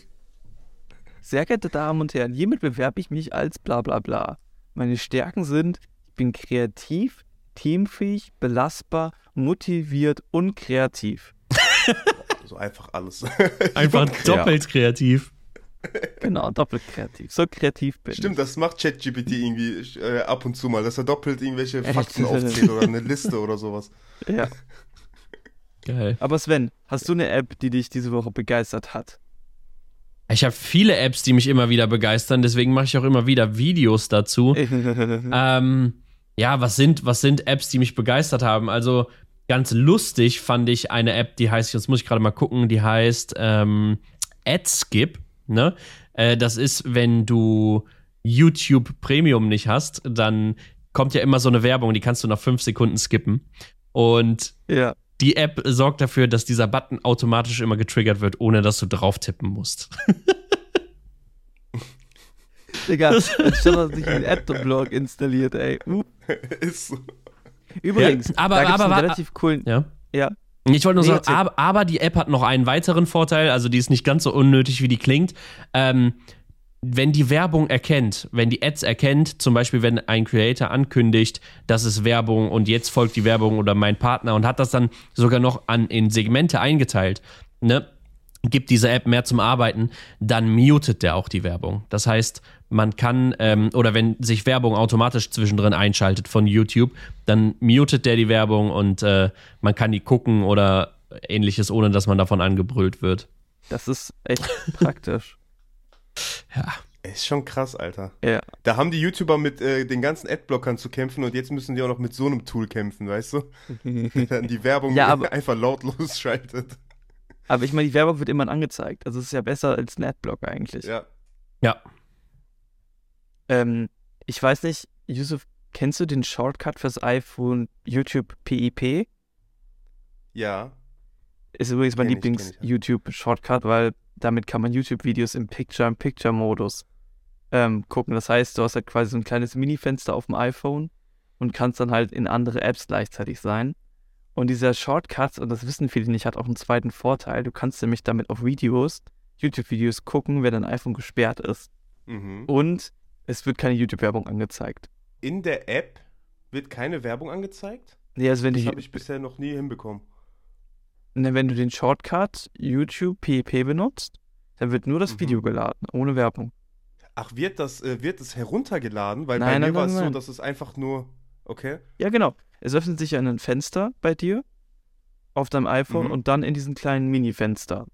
Sehr geehrte Damen und Herren, hiermit bewerbe ich mich als bla bla bla. Meine Stärken sind, ich bin kreativ, teamfähig, belastbar, motiviert und kreativ. [LAUGHS] So einfach alles. [LAUGHS] Einfach Ja. doppelt kreativ. Genau, doppelt kreativ. So kreativ bin Stimmt, ich. das macht ChatGPT irgendwie äh, ab und zu mal, dass er doppelt irgendwelche? Fakten [LAUGHS] aufzählt oder eine Liste oder sowas. Ja. Geil. Aber Sven, hast du eine App, die dich diese Woche begeistert hat? Ich habe viele Apps, die mich immer wieder begeistern, deswegen mache ich auch immer wieder Videos dazu. Ähm, ja, was sind, was sind Apps, die mich begeistert haben? Also ganz lustig fand ich eine App, die heißt, jetzt muss ich gerade mal gucken, die heißt ähm, AdSkip. Ne? Äh, das ist, wenn du YouTube Premium nicht hast, dann kommt ja immer so eine Werbung, die kannst du nach fünf Sekunden skippen. Und Ja. die App sorgt dafür, dass dieser Button automatisch immer getriggert wird, ohne dass du drauf tippen musst. [LAUGHS] Digga, schon mal sich einen Adblock installiert, ey. Uh. [LAUGHS] Ist so. Übrigens, Ja, aber- da aber einen wa- relativ coolen. Ja. Ja. Ich wollte nur Nee, sagen, aber, aber die App hat noch einen weiteren Vorteil, also die ist nicht ganz so unnötig, wie die klingt. Ähm, wenn die Werbung erkennt, wenn die Ads erkennt, zum Beispiel wenn ein Creator ankündigt, das ist Werbung und jetzt folgt die Werbung oder mein Partner und hat das dann sogar noch an, in Segmente eingeteilt, ne? gibt diese App mehr zum Arbeiten, dann mutet der auch die Werbung. Das heißt, man kann, ähm, oder wenn sich Werbung automatisch zwischendrin einschaltet von YouTube, dann mutet der die Werbung und äh, man kann die gucken oder ähnliches, ohne dass man davon angebrüllt wird. Das ist echt [LAUGHS] praktisch. Ja. Ist schon krass, Alter. Ja. Da haben die YouTuber mit äh, den ganzen Adblockern zu kämpfen und jetzt müssen die auch noch mit so einem Tool kämpfen, weißt du? [LAUGHS] Der dann die Werbung Ja, aber- [LAUGHS] einfach lautlos schaltet. Aber ich meine, die Werbung wird immer angezeigt. Also es ist ja besser als ein Adblock eigentlich. Ja. Ja. Ähm, ich weiß nicht, Yusuf, kennst du den Shortcut fürs iPhone YouTube PIP? Ja. Ist übrigens mein. Lieblings-YouTube-Shortcut, weil damit kann man YouTube-Videos im Picture-in-Picture-Modus ähm, gucken. Das heißt, du hast halt quasi so ein kleines Mini-Fenster auf dem iPhone und kannst dann halt in andere Apps gleichzeitig sein. Und dieser Shortcut, und das wissen viele nicht, hat auch einen zweiten Vorteil. Du kannst nämlich damit auf Videos, YouTube-Videos gucken, wenn dein iPhone gesperrt ist. Mhm. Und es wird keine YouTube-Werbung angezeigt. In der App wird keine Werbung angezeigt? Nee, also wenn Das habe ich bisher noch nie hinbekommen. ne, wenn du den Shortcut YouTube PIP benutzt, dann wird nur das Mhm. Video geladen, ohne Werbung. Ach, wird das, äh, wird es heruntergeladen? Weil bei Nein, mir nein, war nein, es so, dass es einfach nur. Okay. Ja, genau. Es öffnet sich ein Fenster bei dir auf deinem iPhone Mhm. und dann in diesem kleinen Mini-Fenster.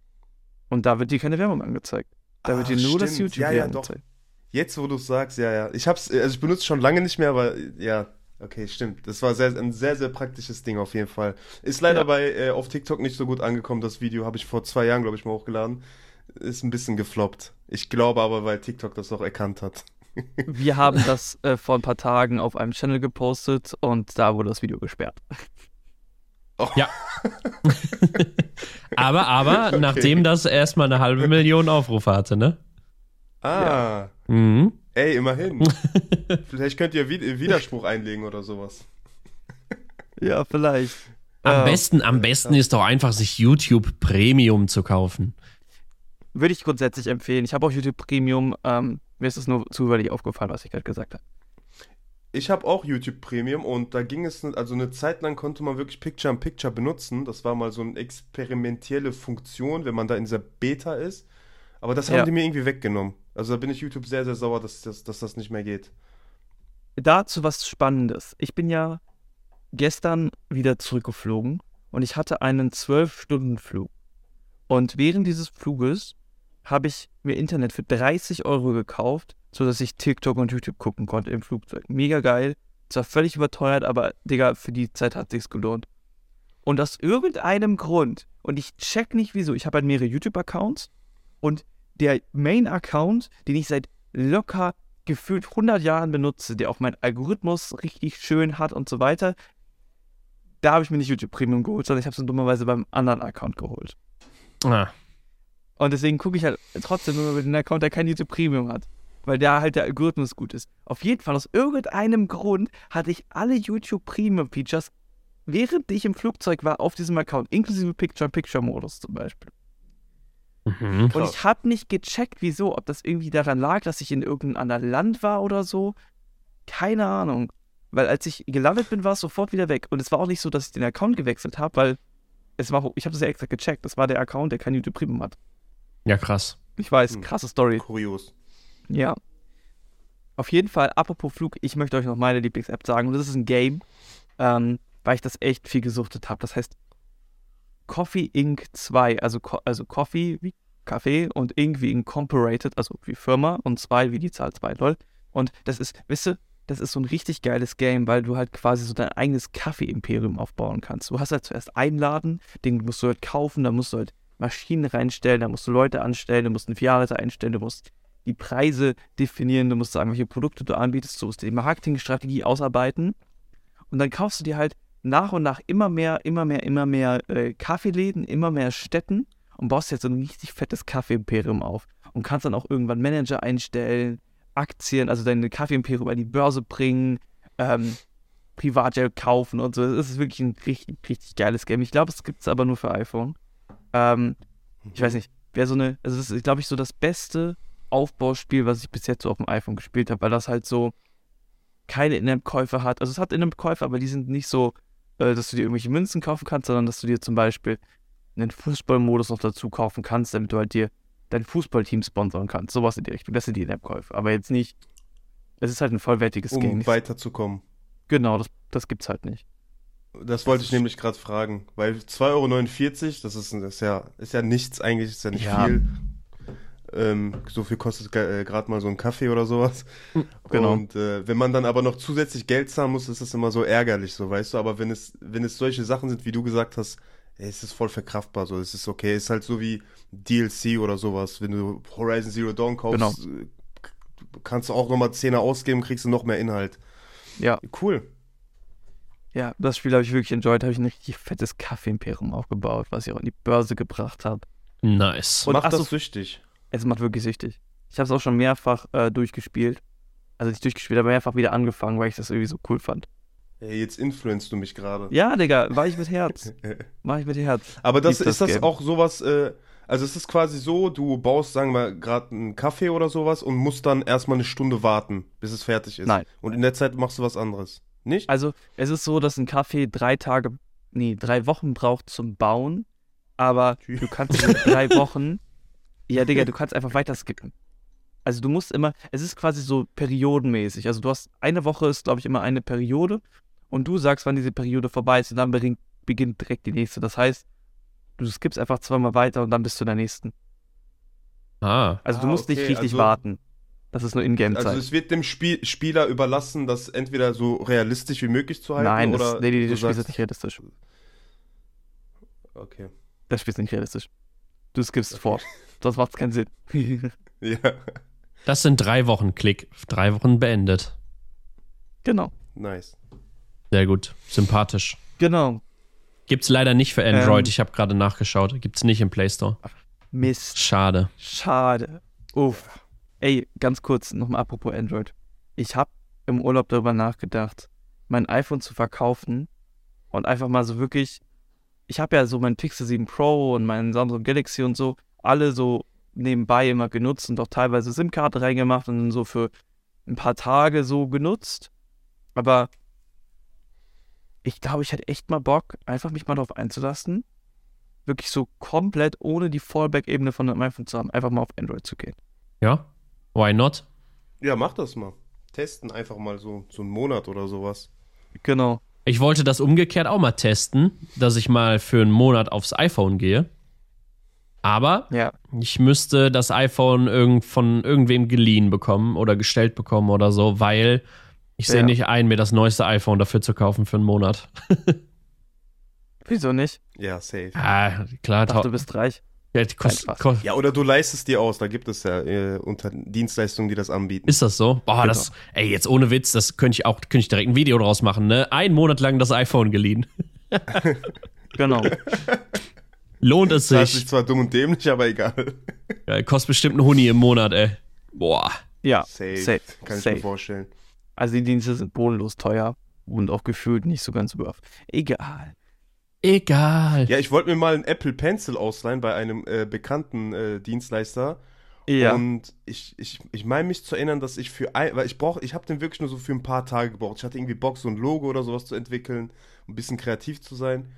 Und da wird dir keine Werbung angezeigt. Da wird Ach, dir nur das stimmt. YouTube Ja, ja, angezeigt. doch. Jetzt, wo du es sagst, ja, ja. Ich hab's, also ich benutze es schon lange nicht mehr, aber ja, okay, stimmt. Das war sehr, ein sehr, sehr praktisches Ding auf jeden Fall. Ist leider Ja. bei äh, auf TikTok nicht so gut angekommen. Das Video habe ich vor zwei Jahren, glaube ich, mal hochgeladen. Ist ein bisschen gefloppt. Ich glaube aber, weil TikTok das auch erkannt hat. [LAUGHS] Wir haben das äh, vor ein paar Tagen auf einem Channel gepostet und da wurde das Video gesperrt. Ja. [LAUGHS] aber, aber, Okay. nachdem das erstmal eine halbe Million Aufrufe hatte, ne? Ah, Mhm. ey, immerhin. [LAUGHS] Vielleicht könnt ihr Wi- Widerspruch einlegen oder sowas. Ja, vielleicht. Am Ja. besten, am besten ist doch einfach, sich YouTube Premium zu kaufen. Würde ich grundsätzlich empfehlen. Ich habe auch YouTube Premium. Ähm, mir ist es nur zufällig aufgefallen, was ich gerade gesagt habe. Ich habe auch YouTube Premium und da ging es, also eine Zeit lang konnte man wirklich Picture in Picture benutzen. Das war mal so eine experimentelle Funktion, wenn man da in dieser Beta ist. Aber das haben Ja. die mir irgendwie weggenommen. Also da bin ich YouTube sehr, sehr sauer, dass, dass, dass das nicht mehr geht. Dazu was Spannendes. Ich bin ja gestern wieder zurückgeflogen und ich hatte einen 12-Stunden-Flug. Und während dieses Fluges habe ich mir Internet für 30 Euro gekauft, sodass ich TikTok und YouTube gucken konnte im Flugzeug. Mega geil. Zwar völlig überteuert, aber Digga, für die Zeit hat sich's gelohnt. Und aus irgendeinem Grund, und ich check nicht wieso, ich habe halt mehrere YouTube-Accounts und der Main-Account, den ich seit locker gefühlt 100 Jahren benutze, der auch meinen Algorithmus richtig schön hat und so weiter, da habe ich mir nicht YouTube Premium geholt, sondern ich habe es dann dummerweise beim anderen Account geholt. Ah. Und deswegen gucke ich halt trotzdem nur über den Account, der kein YouTube Premium hat. Weil da halt der Algorithmus gut ist. Auf jeden Fall, aus irgendeinem Grund hatte ich alle YouTube Premium Features, während ich im Flugzeug war, auf diesem Account, inklusive Picture-Picture-Modus zum Beispiel. Mhm. Und ich habe nicht gecheckt, wieso, ob das irgendwie daran lag, dass ich in irgendeinem anderen Land war oder so. Keine Ahnung. Weil als ich gelandet bin, war es sofort wieder weg. Und es war auch nicht so, dass ich den Account gewechselt habe, weil es war, ich habe das ja extra gecheckt. Das war der Account, der kein YouTube Premium hat. Ja, krass. Ich weiß, Hm. krasse Story. Kurios. Ja. Auf jeden Fall, apropos Flug, ich möchte euch noch meine Lieblings-App sagen. Und das ist ein Game, ähm, weil ich das echt viel gesuchtet habe. Das heißt Coffee Inc. 2. Also, also Coffee wie Kaffee und Inc. wie Incorporated, also wie Firma und 2 wie die Zahl 2, lol. Und das ist, wisst ihr, das ist so ein richtig geiles Game, weil du halt quasi so dein eigenes Kaffee-Imperium aufbauen kannst. Du hast halt zuerst einen Laden, den musst du halt kaufen, da musst du halt Maschinen reinstellen, da musst du Leute anstellen, du musst einen Filialleiter einstellen, du musst die Preise definieren, du musst sagen, welche Produkte du anbietest, du musst die Marketingstrategie ausarbeiten. Und dann kaufst du dir halt nach und nach immer mehr, immer mehr, immer mehr äh, Kaffeeläden, immer mehr Städten und baust jetzt so ein richtig fettes Kaffee-Imperium auf. Und kannst dann auch irgendwann Manager einstellen, Aktien, also deine Kaffee-Imperium an die Börse bringen, ähm, Privatjet kaufen und so. Es ist wirklich ein richtig, richtig geiles Game. Ich glaube, es gibt es aber nur für iPhone. Ähm, ich weiß nicht, wäre so eine, also das ist, glaube ich, so das beste Aufbauspiel, was ich bis jetzt so auf dem iPhone gespielt habe, weil das halt so keine In-App-Käufe hat. Also es hat In-App-Käufe, aber die sind nicht so, äh, dass du dir irgendwelche Münzen kaufen kannst, sondern dass du dir zum Beispiel einen Fußballmodus noch dazu kaufen kannst, damit du halt dir dein Fußballteam sponsern kannst. Sowas in die Richtung. Das sind die In-App-Käufe. Aber jetzt nicht, es ist halt ein vollwertiges um Game. Nicht- weiterzukommen. Genau, das, das gibt's halt nicht. Das wollte ich ist- nämlich gerade fragen, weil 2,49 Euro, das ist, das ist ja, ist ja nichts eigentlich, ist ja nicht Ja. viel. Ähm, so viel kostet äh, gerade mal so ein Kaffee oder sowas. Genau. Und äh, wenn man dann aber noch zusätzlich Geld zahlen muss, ist das immer so ärgerlich, so weißt du. Aber wenn es, wenn es solche Sachen sind, wie du gesagt hast, ey, es ist voll verkraftbar, so es ist okay. Es ist halt so wie DLC oder sowas. Wenn du Horizon Zero Dawn kaufst, Genau. äh, kannst du auch nochmal 10er ausgeben, kriegst du noch mehr Inhalt. Ja, Cool. ja, das Spiel habe ich wirklich enjoyed. Habe ich ein richtig fettes Kaffee-Imperium aufgebaut, was ich auch in die Börse gebracht habe. Nice. Und Macht ach so, das süchtig. Es macht wirklich süchtig. Ich habe es auch schon mehrfach äh, durchgespielt. Also nicht durchgespielt, aber mehrfach wieder angefangen, weil ich das irgendwie so cool fand. Ey, jetzt influenzt du mich gerade. Ja, Digga, war ich mit Herz. [LAUGHS] War ich mit Herz. Aber das Lieb ist das das auch sowas, äh, also es ist quasi so, du baust, sagen wir, gerade einen Kaffee oder sowas und musst dann erstmal eine Stunde warten, bis es fertig ist. Nein. Und in der Zeit machst du was anderes. Nicht? Also, es ist so, dass ein Kaffee drei Tage, nee, drei Wochen braucht zum Bauen, aber du kannst in [LAUGHS] drei Wochen, ja, Digga, [LAUGHS] du kannst einfach weiter skippen. Also, du musst immer, es ist quasi so periodenmäßig. Also, du hast eine Woche ist, glaube ich, immer eine Periode und du sagst, wann diese Periode vorbei ist und dann beginnt, beginnt direkt die nächste. Das heißt, du skippst einfach zweimal weiter und dann bist du in der nächsten. Ah. Also, du Ah, musst nicht okay, richtig also- warten. Das ist nur Ingame-Zeit. Also es wird dem Spiel Spieler überlassen, das entweder so realistisch wie möglich zu halten Nein, oder das, nee, nee, das Spiel ist nicht realistisch. Okay. Das Spiel ist nicht realistisch. Du skippst vor. [LAUGHS] Sonst macht keinen Sinn. [LAUGHS] Ja, Das sind drei Wochen Klick. Drei Wochen beendet. genau. nice. Sehr gut. Sympathisch. Genau. Gibt's leider nicht für Android. Ähm. ich habe gerade nachgeschaut. Gibt's nicht im Play Store. Mist. Schade. Schade. Uff. Ey, ganz kurz, nochmal apropos Android. Ich habe im Urlaub darüber nachgedacht, mein iPhone zu verkaufen und einfach mal so wirklich. Ich habe ja so mein Pixel 7 Pro und mein Samsung Galaxy und so, alle so nebenbei immer genutzt und auch teilweise SIM-Karte reingemacht und dann so für ein paar Tage so genutzt. Aber ich glaube, ich hätte echt mal Bock, einfach mich mal darauf einzulassen, wirklich so komplett ohne die Fallback-Ebene von einem iPhone zu haben, einfach mal auf Android zu gehen. Ja? Why not? Ja, mach das mal. Testen einfach mal so, so einen Monat oder sowas. Genau. Ich wollte das umgekehrt auch mal testen, dass ich mal für einen Monat aufs iPhone gehe. Aber Ja. ich müsste das iPhone irgend von irgendwem geliehen bekommen oder gestellt bekommen oder so, weil ich sehe Ja. nicht ein, mir das neueste iPhone dafür zu kaufen für einen Monat. [LAUGHS] Wieso nicht? Ja, safe. Ah, klar, Ich dachte, du bist reich. ja, die kost, kost, Ja, oder du leistest dir aus, da gibt es ja äh, unter Dienstleistungen, die das anbieten. Ist das so? Boah, Genau. das, ey, jetzt ohne Witz, das könnte ich auch, könnte ich direkt ein Video draus machen, ne? Einen Monat lang das iPhone geliehen. [LAUGHS] Genau. [LAUGHS] Lohnt es das ist sich. zwar dumm und dämlich, aber egal. [LAUGHS] Ja, kostet bestimmt ein Huni im Monat, ey. Boah. Ja. Safe. Safe. Kann ich Safe. mir vorstellen. Also die Dienste sind bodenlos teuer und auch gefühlt nicht so ganz worth. Egal. Egal. Ja, ich wollte mir mal einen Apple Pencil ausleihen bei einem äh, bekannten äh, Dienstleister. Ja. Und ich, ich, ich meine mich zu erinnern, dass ich für ein, weil ich brauche, ich habe den wirklich nur so für ein paar Tage gebraucht. Ich hatte irgendwie Bock, so ein Logo oder sowas zu entwickeln, ein bisschen kreativ zu sein.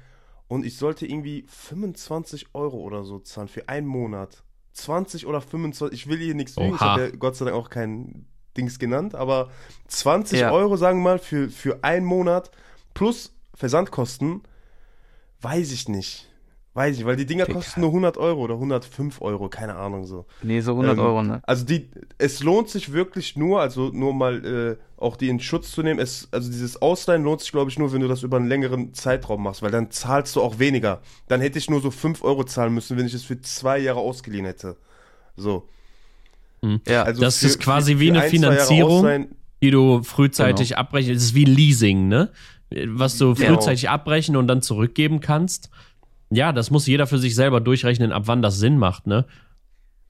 Und ich sollte irgendwie 25 Euro oder so zahlen für einen Monat. 20 oder 25, ich will hier nichts lügen, ich habe ja Gott sei Dank auch kein Dings genannt, aber 20 Ja. Euro, sagen wir mal, für, für einen Monat plus Versandkosten, weiß ich nicht. Weiß ich, weil die Dinger Digga. kosten nur 100 Euro oder 105 Euro, keine Ahnung so. nee, so 100 ähm, Euro, ne? Also die, es lohnt sich wirklich nur, also nur mal äh, auch die in Schutz zu nehmen. Es, also dieses Ausleihen lohnt sich, glaube ich, nur, wenn du das über einen längeren Zeitraum machst, weil dann zahlst du auch weniger. Dann hätte ich nur so 5 Euro zahlen müssen, wenn ich es für zwei Jahre ausgeliehen hätte. So. Mhm. Ja, Also das für- ist quasi für- wie eine ein, Finanzierung, die du frühzeitig abbrechen. Es ist wie Leasing, ne? Was du Genau. frühzeitig abbrechen und dann zurückgeben kannst. Ja, das muss jeder für sich selber durchrechnen, ab wann das Sinn macht, ne?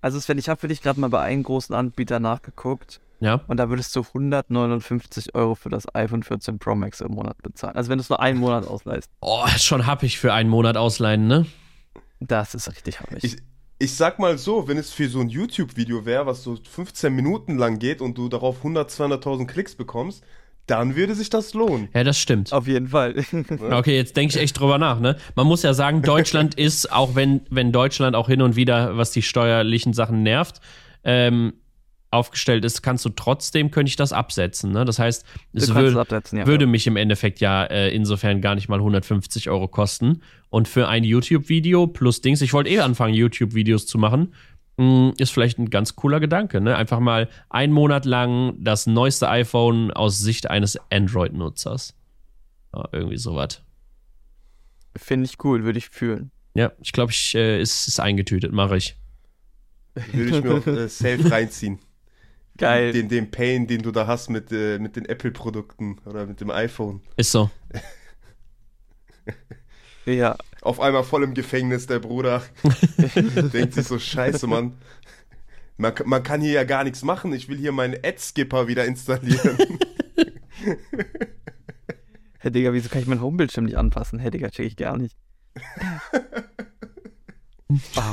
Also Sven, ich habe für dich gerade mal bei einem großen Anbieter nachgeguckt Ja. und da würdest du 159 Euro für das iPhone 14 Pro Max im Monat bezahlen. Also wenn du es nur einen Monat ausleihst. Oh, schon happig für einen Monat ausleihen, ne? Das ist richtig happig. Ich, ich sag mal so, wenn es für so ein YouTube-Video wäre, was so 15 Minuten lang geht und du darauf 100, 200.000 Klicks bekommst, dann würde sich das lohnen. Ja, das stimmt. Auf jeden Fall. Okay, jetzt denke ich echt drüber nach, ne? Man muss ja sagen, Deutschland [LAUGHS] ist, auch wenn, wenn Deutschland auch hin und wieder, was die steuerlichen Sachen nervt, ähm, aufgestellt ist, kannst du trotzdem, könnte ich das absetzen, ne? Das heißt, es würde, absetzen, ja. würde mich im Endeffekt ja äh, insofern gar nicht mal 150 Euro kosten. Und für ein YouTube-Video plus Dings, ich wollte eh anfangen, YouTube-Videos zu machen, ist vielleicht ein ganz cooler Gedanke, ne? Einfach mal einen Monat lang das neueste iPhone aus Sicht eines Android-Nutzers. Ja, irgendwie sowas. Finde ich cool, würde ich fühlen. Ja, ich glaube, ich äh, ist, ist eingetütet, mache ich. Würde ich mir auch äh, safe reinziehen. [LAUGHS] Geil. Den, den Pain, den du da hast mit, äh, mit den Apple-Produkten oder mit dem iPhone. Ist so. [LAUGHS] Ja, Auf einmal voll im Gefängnis, der Bruder. [LAUGHS] Denkt sich so, scheiße, Mann. Man, man kann hier ja gar nichts machen. Ich will hier meinen Ad-Skipper wieder installieren. [LAUGHS] Herr Digga, wieso kann ich meinen Homebildschirm nicht anpassen? Herr Digga, check ich gar nicht. [LAUGHS] Ah.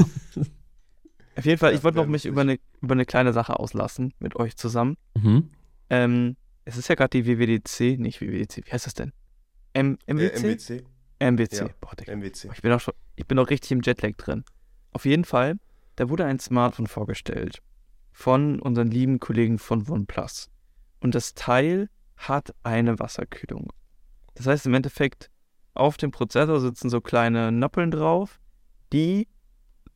Auf jeden Fall, ich wollte noch mich über eine, über eine kleine Sache auslassen mit euch zusammen. Mhm. Ähm, es ist ja gerade die WWDC, nicht WWDC, wie heißt das denn? M äh, MWC? MWC. Ja. Boah. MWC. Ich bin auch schon, ich bin auch richtig im Jetlag drin. Auf jeden Fall, da wurde ein Smartphone vorgestellt von unseren lieben Kollegen von OnePlus. Und das Teil hat eine Wasserkühlung. Das heißt im Endeffekt, auf dem Prozessor sitzen so kleine Noppeln drauf, die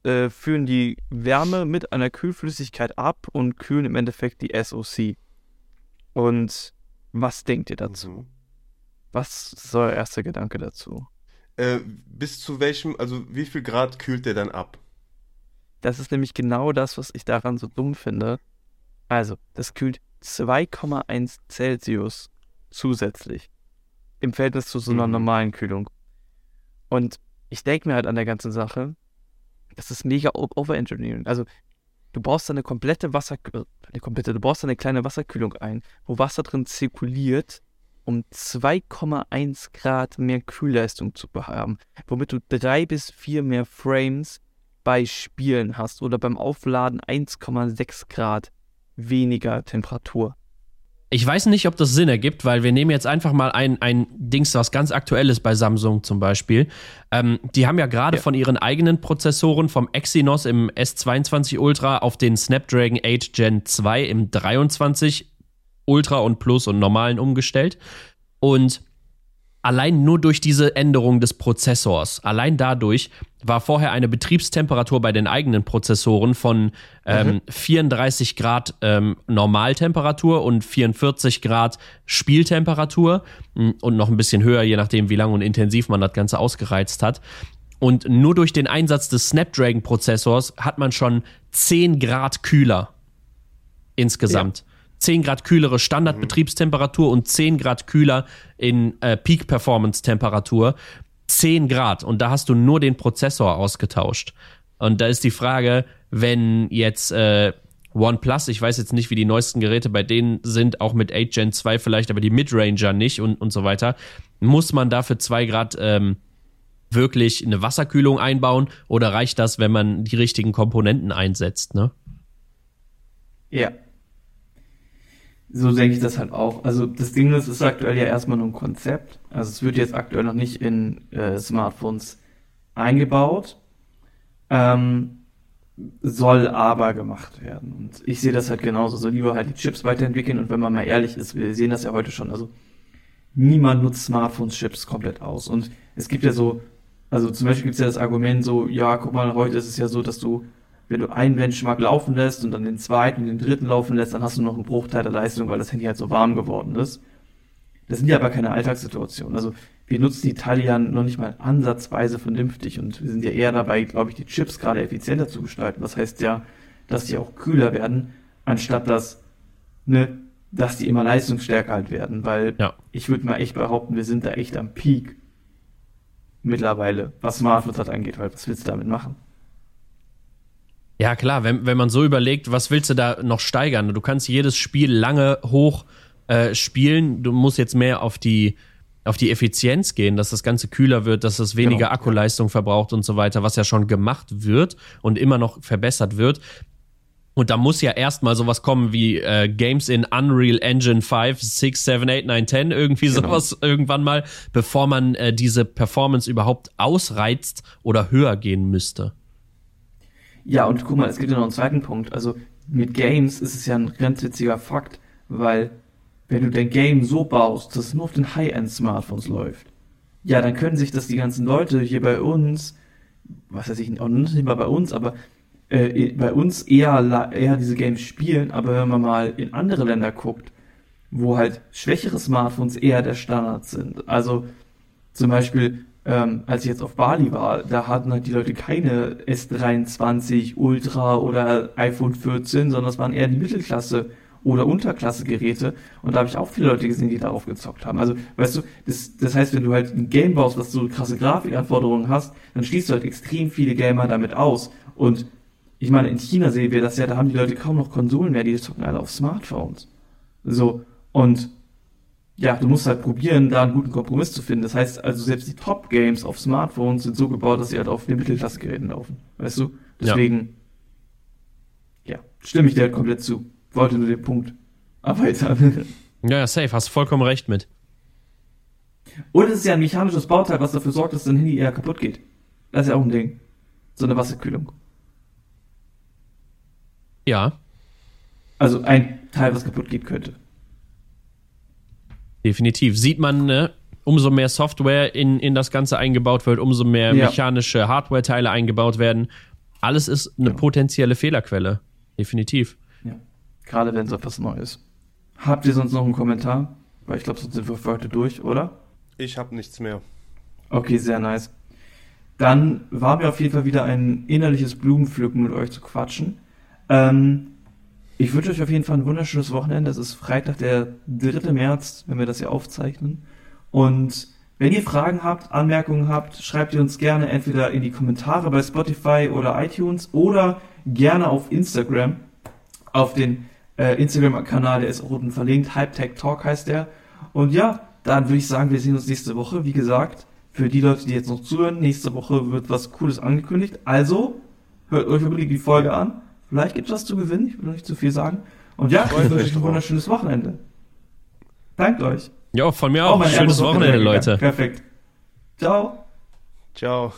äh, führen die Wärme mit einer Kühlflüssigkeit ab und kühlen im Endeffekt die SoC. Und was denkt ihr dazu? Mhm. Was ist euer erster Gedanke dazu? Äh, bis zu welchem, also wie viel Grad kühlt der dann ab? Das ist nämlich genau das, was ich daran so dumm finde. Also, das kühlt 2,1 Celsius zusätzlich im Verhältnis zu so einer Mhm. normalen Kühlung. Und ich denke mir halt an der ganzen Sache, das ist mega Overengineering. Also, du baust da eine komplette Wasser, äh, eine komplette, du baust da eine kleine Wasserkühlung ein, wo Wasser drin zirkuliert, um 2,1 Grad mehr Kühlleistung zu haben, womit du drei bis vier mehr Frames bei Spielen hast oder beim Aufladen 1,6 Grad weniger Temperatur. Ich weiß nicht, ob das Sinn ergibt, weil wir nehmen jetzt einfach mal ein, ein Dings, was ganz aktuell ist bei Samsung zum Beispiel. Ähm, die haben ja gerade Ja. von ihren eigenen Prozessoren vom Exynos im S22 Ultra auf den Snapdragon 8 Gen 2 im 23 Ultra und Plus und normalen umgestellt. Und allein nur durch diese Änderung des Prozessors, allein dadurch war vorher eine Betriebstemperatur bei den eigenen Prozessoren von ähm, 34 Grad ähm, Normaltemperatur und 44 Grad Spieltemperatur mm, und noch ein bisschen höher, je nachdem, wie lang und intensiv man das Ganze ausgereizt hat. Und nur durch den Einsatz des Snapdragon-Prozessors hat man schon 10 Grad kühler insgesamt. 10 Grad kühlere Standardbetriebstemperatur und 10 Grad kühler in äh, Peak-Performance-Temperatur. 10 Grad und da hast du nur den Prozessor ausgetauscht. Und da ist die Frage, wenn jetzt äh, OnePlus, ich weiß jetzt nicht, wie die neuesten Geräte bei denen sind, auch mit 8 Gen 2 vielleicht, aber die Midranger nicht und, und so weiter, muss man dafür 2 Grad ähm, wirklich eine Wasserkühlung einbauen oder reicht das, wenn man die richtigen Komponenten einsetzt, ne? Ja. So denke ich das halt auch. Also das Ding ist, es ist aktuell ja erstmal nur ein Konzept. Also es wird jetzt aktuell noch nicht in äh, Smartphones eingebaut. Ähm, soll aber gemacht werden. Und ich sehe das halt genauso. So lieber halt die Chips weiterentwickeln und wenn man mal ehrlich ist, wir sehen das ja heute schon. Also niemand nutzt Smartphones-Chips komplett aus. Und es gibt ja so, also zum Beispiel gibt es ja das Argument so, ja, guck mal, heute ist es ja so, dass du, wenn du einen Benchmark laufen lässt und dann den zweiten und den dritten laufen lässt, dann hast du noch einen Bruchteil der Leistung, weil das Handy halt so warm geworden ist. Das sind ja aber keine Alltagssituationen. Also wir nutzen die Teile ja noch nicht mal ansatzweise vernünftig und wir sind ja eher dabei, glaube ich, die Chips gerade effizienter zu gestalten. Das heißt ja, dass die auch kühler werden, anstatt dass, ne, dass die immer leistungsstärker halt werden, weil Ja. ich würde mal echt behaupten, wir sind da echt am Peak mittlerweile, was Smartphones halt angeht, weil was willst du damit machen? Ja, klar, wenn, wenn man so überlegt, was willst du da noch steigern? Du kannst jedes Spiel lange hoch äh, spielen. Du musst jetzt mehr auf die, auf die Effizienz gehen, dass das Ganze kühler wird, dass es weniger Genau. Akkuleistung verbraucht und so weiter, was ja schon gemacht wird und immer noch verbessert wird. Und da muss ja erstmal sowas kommen wie äh, Games in Unreal Engine 5, 6, 7, 8, 9, 10, irgendwie Genau. sowas irgendwann mal, bevor man äh, diese Performance überhaupt ausreizt oder höher gehen müsste. Ja, und guck mal, es gibt ja noch einen zweiten Punkt. Also mit Games ist es ja ein ganz witziger Fakt, weil wenn du dein Game so baust, dass es nur auf den High-End-Smartphones läuft, ja, dann können sich das die ganzen Leute hier bei uns, was weiß ich, auch nicht mal bei uns, aber äh, bei uns eher, eher diese Games spielen, aber wenn man mal in andere Länder guckt, wo halt schwächere Smartphones eher der Standard sind. Also zum Beispiel, ähm, als ich jetzt auf Bali war, da hatten halt die Leute keine S23 Ultra oder iPhone 14, sondern das waren eher die Mittelklasse oder Unterklasse-Geräte. Und da habe ich auch viele Leute gesehen, die darauf gezockt haben. Also, weißt du, das, das heißt, wenn du halt ein Game baust, was so krasse Grafikanforderungen hast, dann schließt du halt extrem viele Gamer damit aus. Und ich meine, in China sehen wir das ja, da haben die Leute kaum noch Konsolen mehr, die zocken alle auf Smartphones. So, und ja, du musst halt probieren, da einen guten Kompromiss zu finden. Das heißt, also selbst die Top-Games auf Smartphones sind so gebaut, dass sie halt auf den Mittelklasse-Geräten laufen. Weißt du? Deswegen, ja, stimme ich dir halt komplett zu. Wollte nur den Punkt erweitern. [LAUGHS] Ja, ja, safe, hast vollkommen recht mit. Und es ist ja ein mechanisches Bauteil, was dafür sorgt, dass dein Handy eher kaputt geht. Das ist ja auch ein Ding. So eine Wasserkühlung. Ja, Also ein Teil, was kaputt gehen könnte. Definitiv. Sieht man, ne? umso mehr Software in, in das Ganze eingebaut wird, umso mehr Ja. mechanische Hardware-Teile eingebaut werden. Alles ist eine Ja. potenzielle Fehlerquelle. Definitiv. Ja. Gerade wenn es etwas Neues. Habt ihr sonst noch einen Kommentar? Weil ich glaube, sonst sind wir für heute durch, oder? Ich habe nichts mehr. Okay, sehr nice. Dann war mir auf jeden Fall wieder ein innerliches Blumenpflücken mit euch zu quatschen. Ähm, ich wünsche euch auf jeden Fall ein wunderschönes Wochenende. Es ist Freitag, der 3. März, wenn wir das hier aufzeichnen. Und wenn ihr Fragen habt, Anmerkungen habt, schreibt ihr uns gerne entweder in die Kommentare bei Spotify oder iTunes oder gerne auf Instagram. Auf den äh, Instagram-Kanal, der ist auch unten verlinkt. Hypetech Talk heißt der. Und ja, dann würde ich sagen, wir sehen uns nächste Woche. Wie gesagt, für die Leute, die jetzt noch zuhören, nächste Woche wird was Cooles angekündigt. Also, hört euch unbedingt die Folge an. Vielleicht gibt es was zu gewinnen. Ich will noch nicht zu viel sagen. Und ja, ich wünsche euch ein wunderschönes Wochenende. Dankt euch. Ja, von mir Oh, auch. mein Schönes Wochenende. Leute. Perfekt. Ciao. Ciao.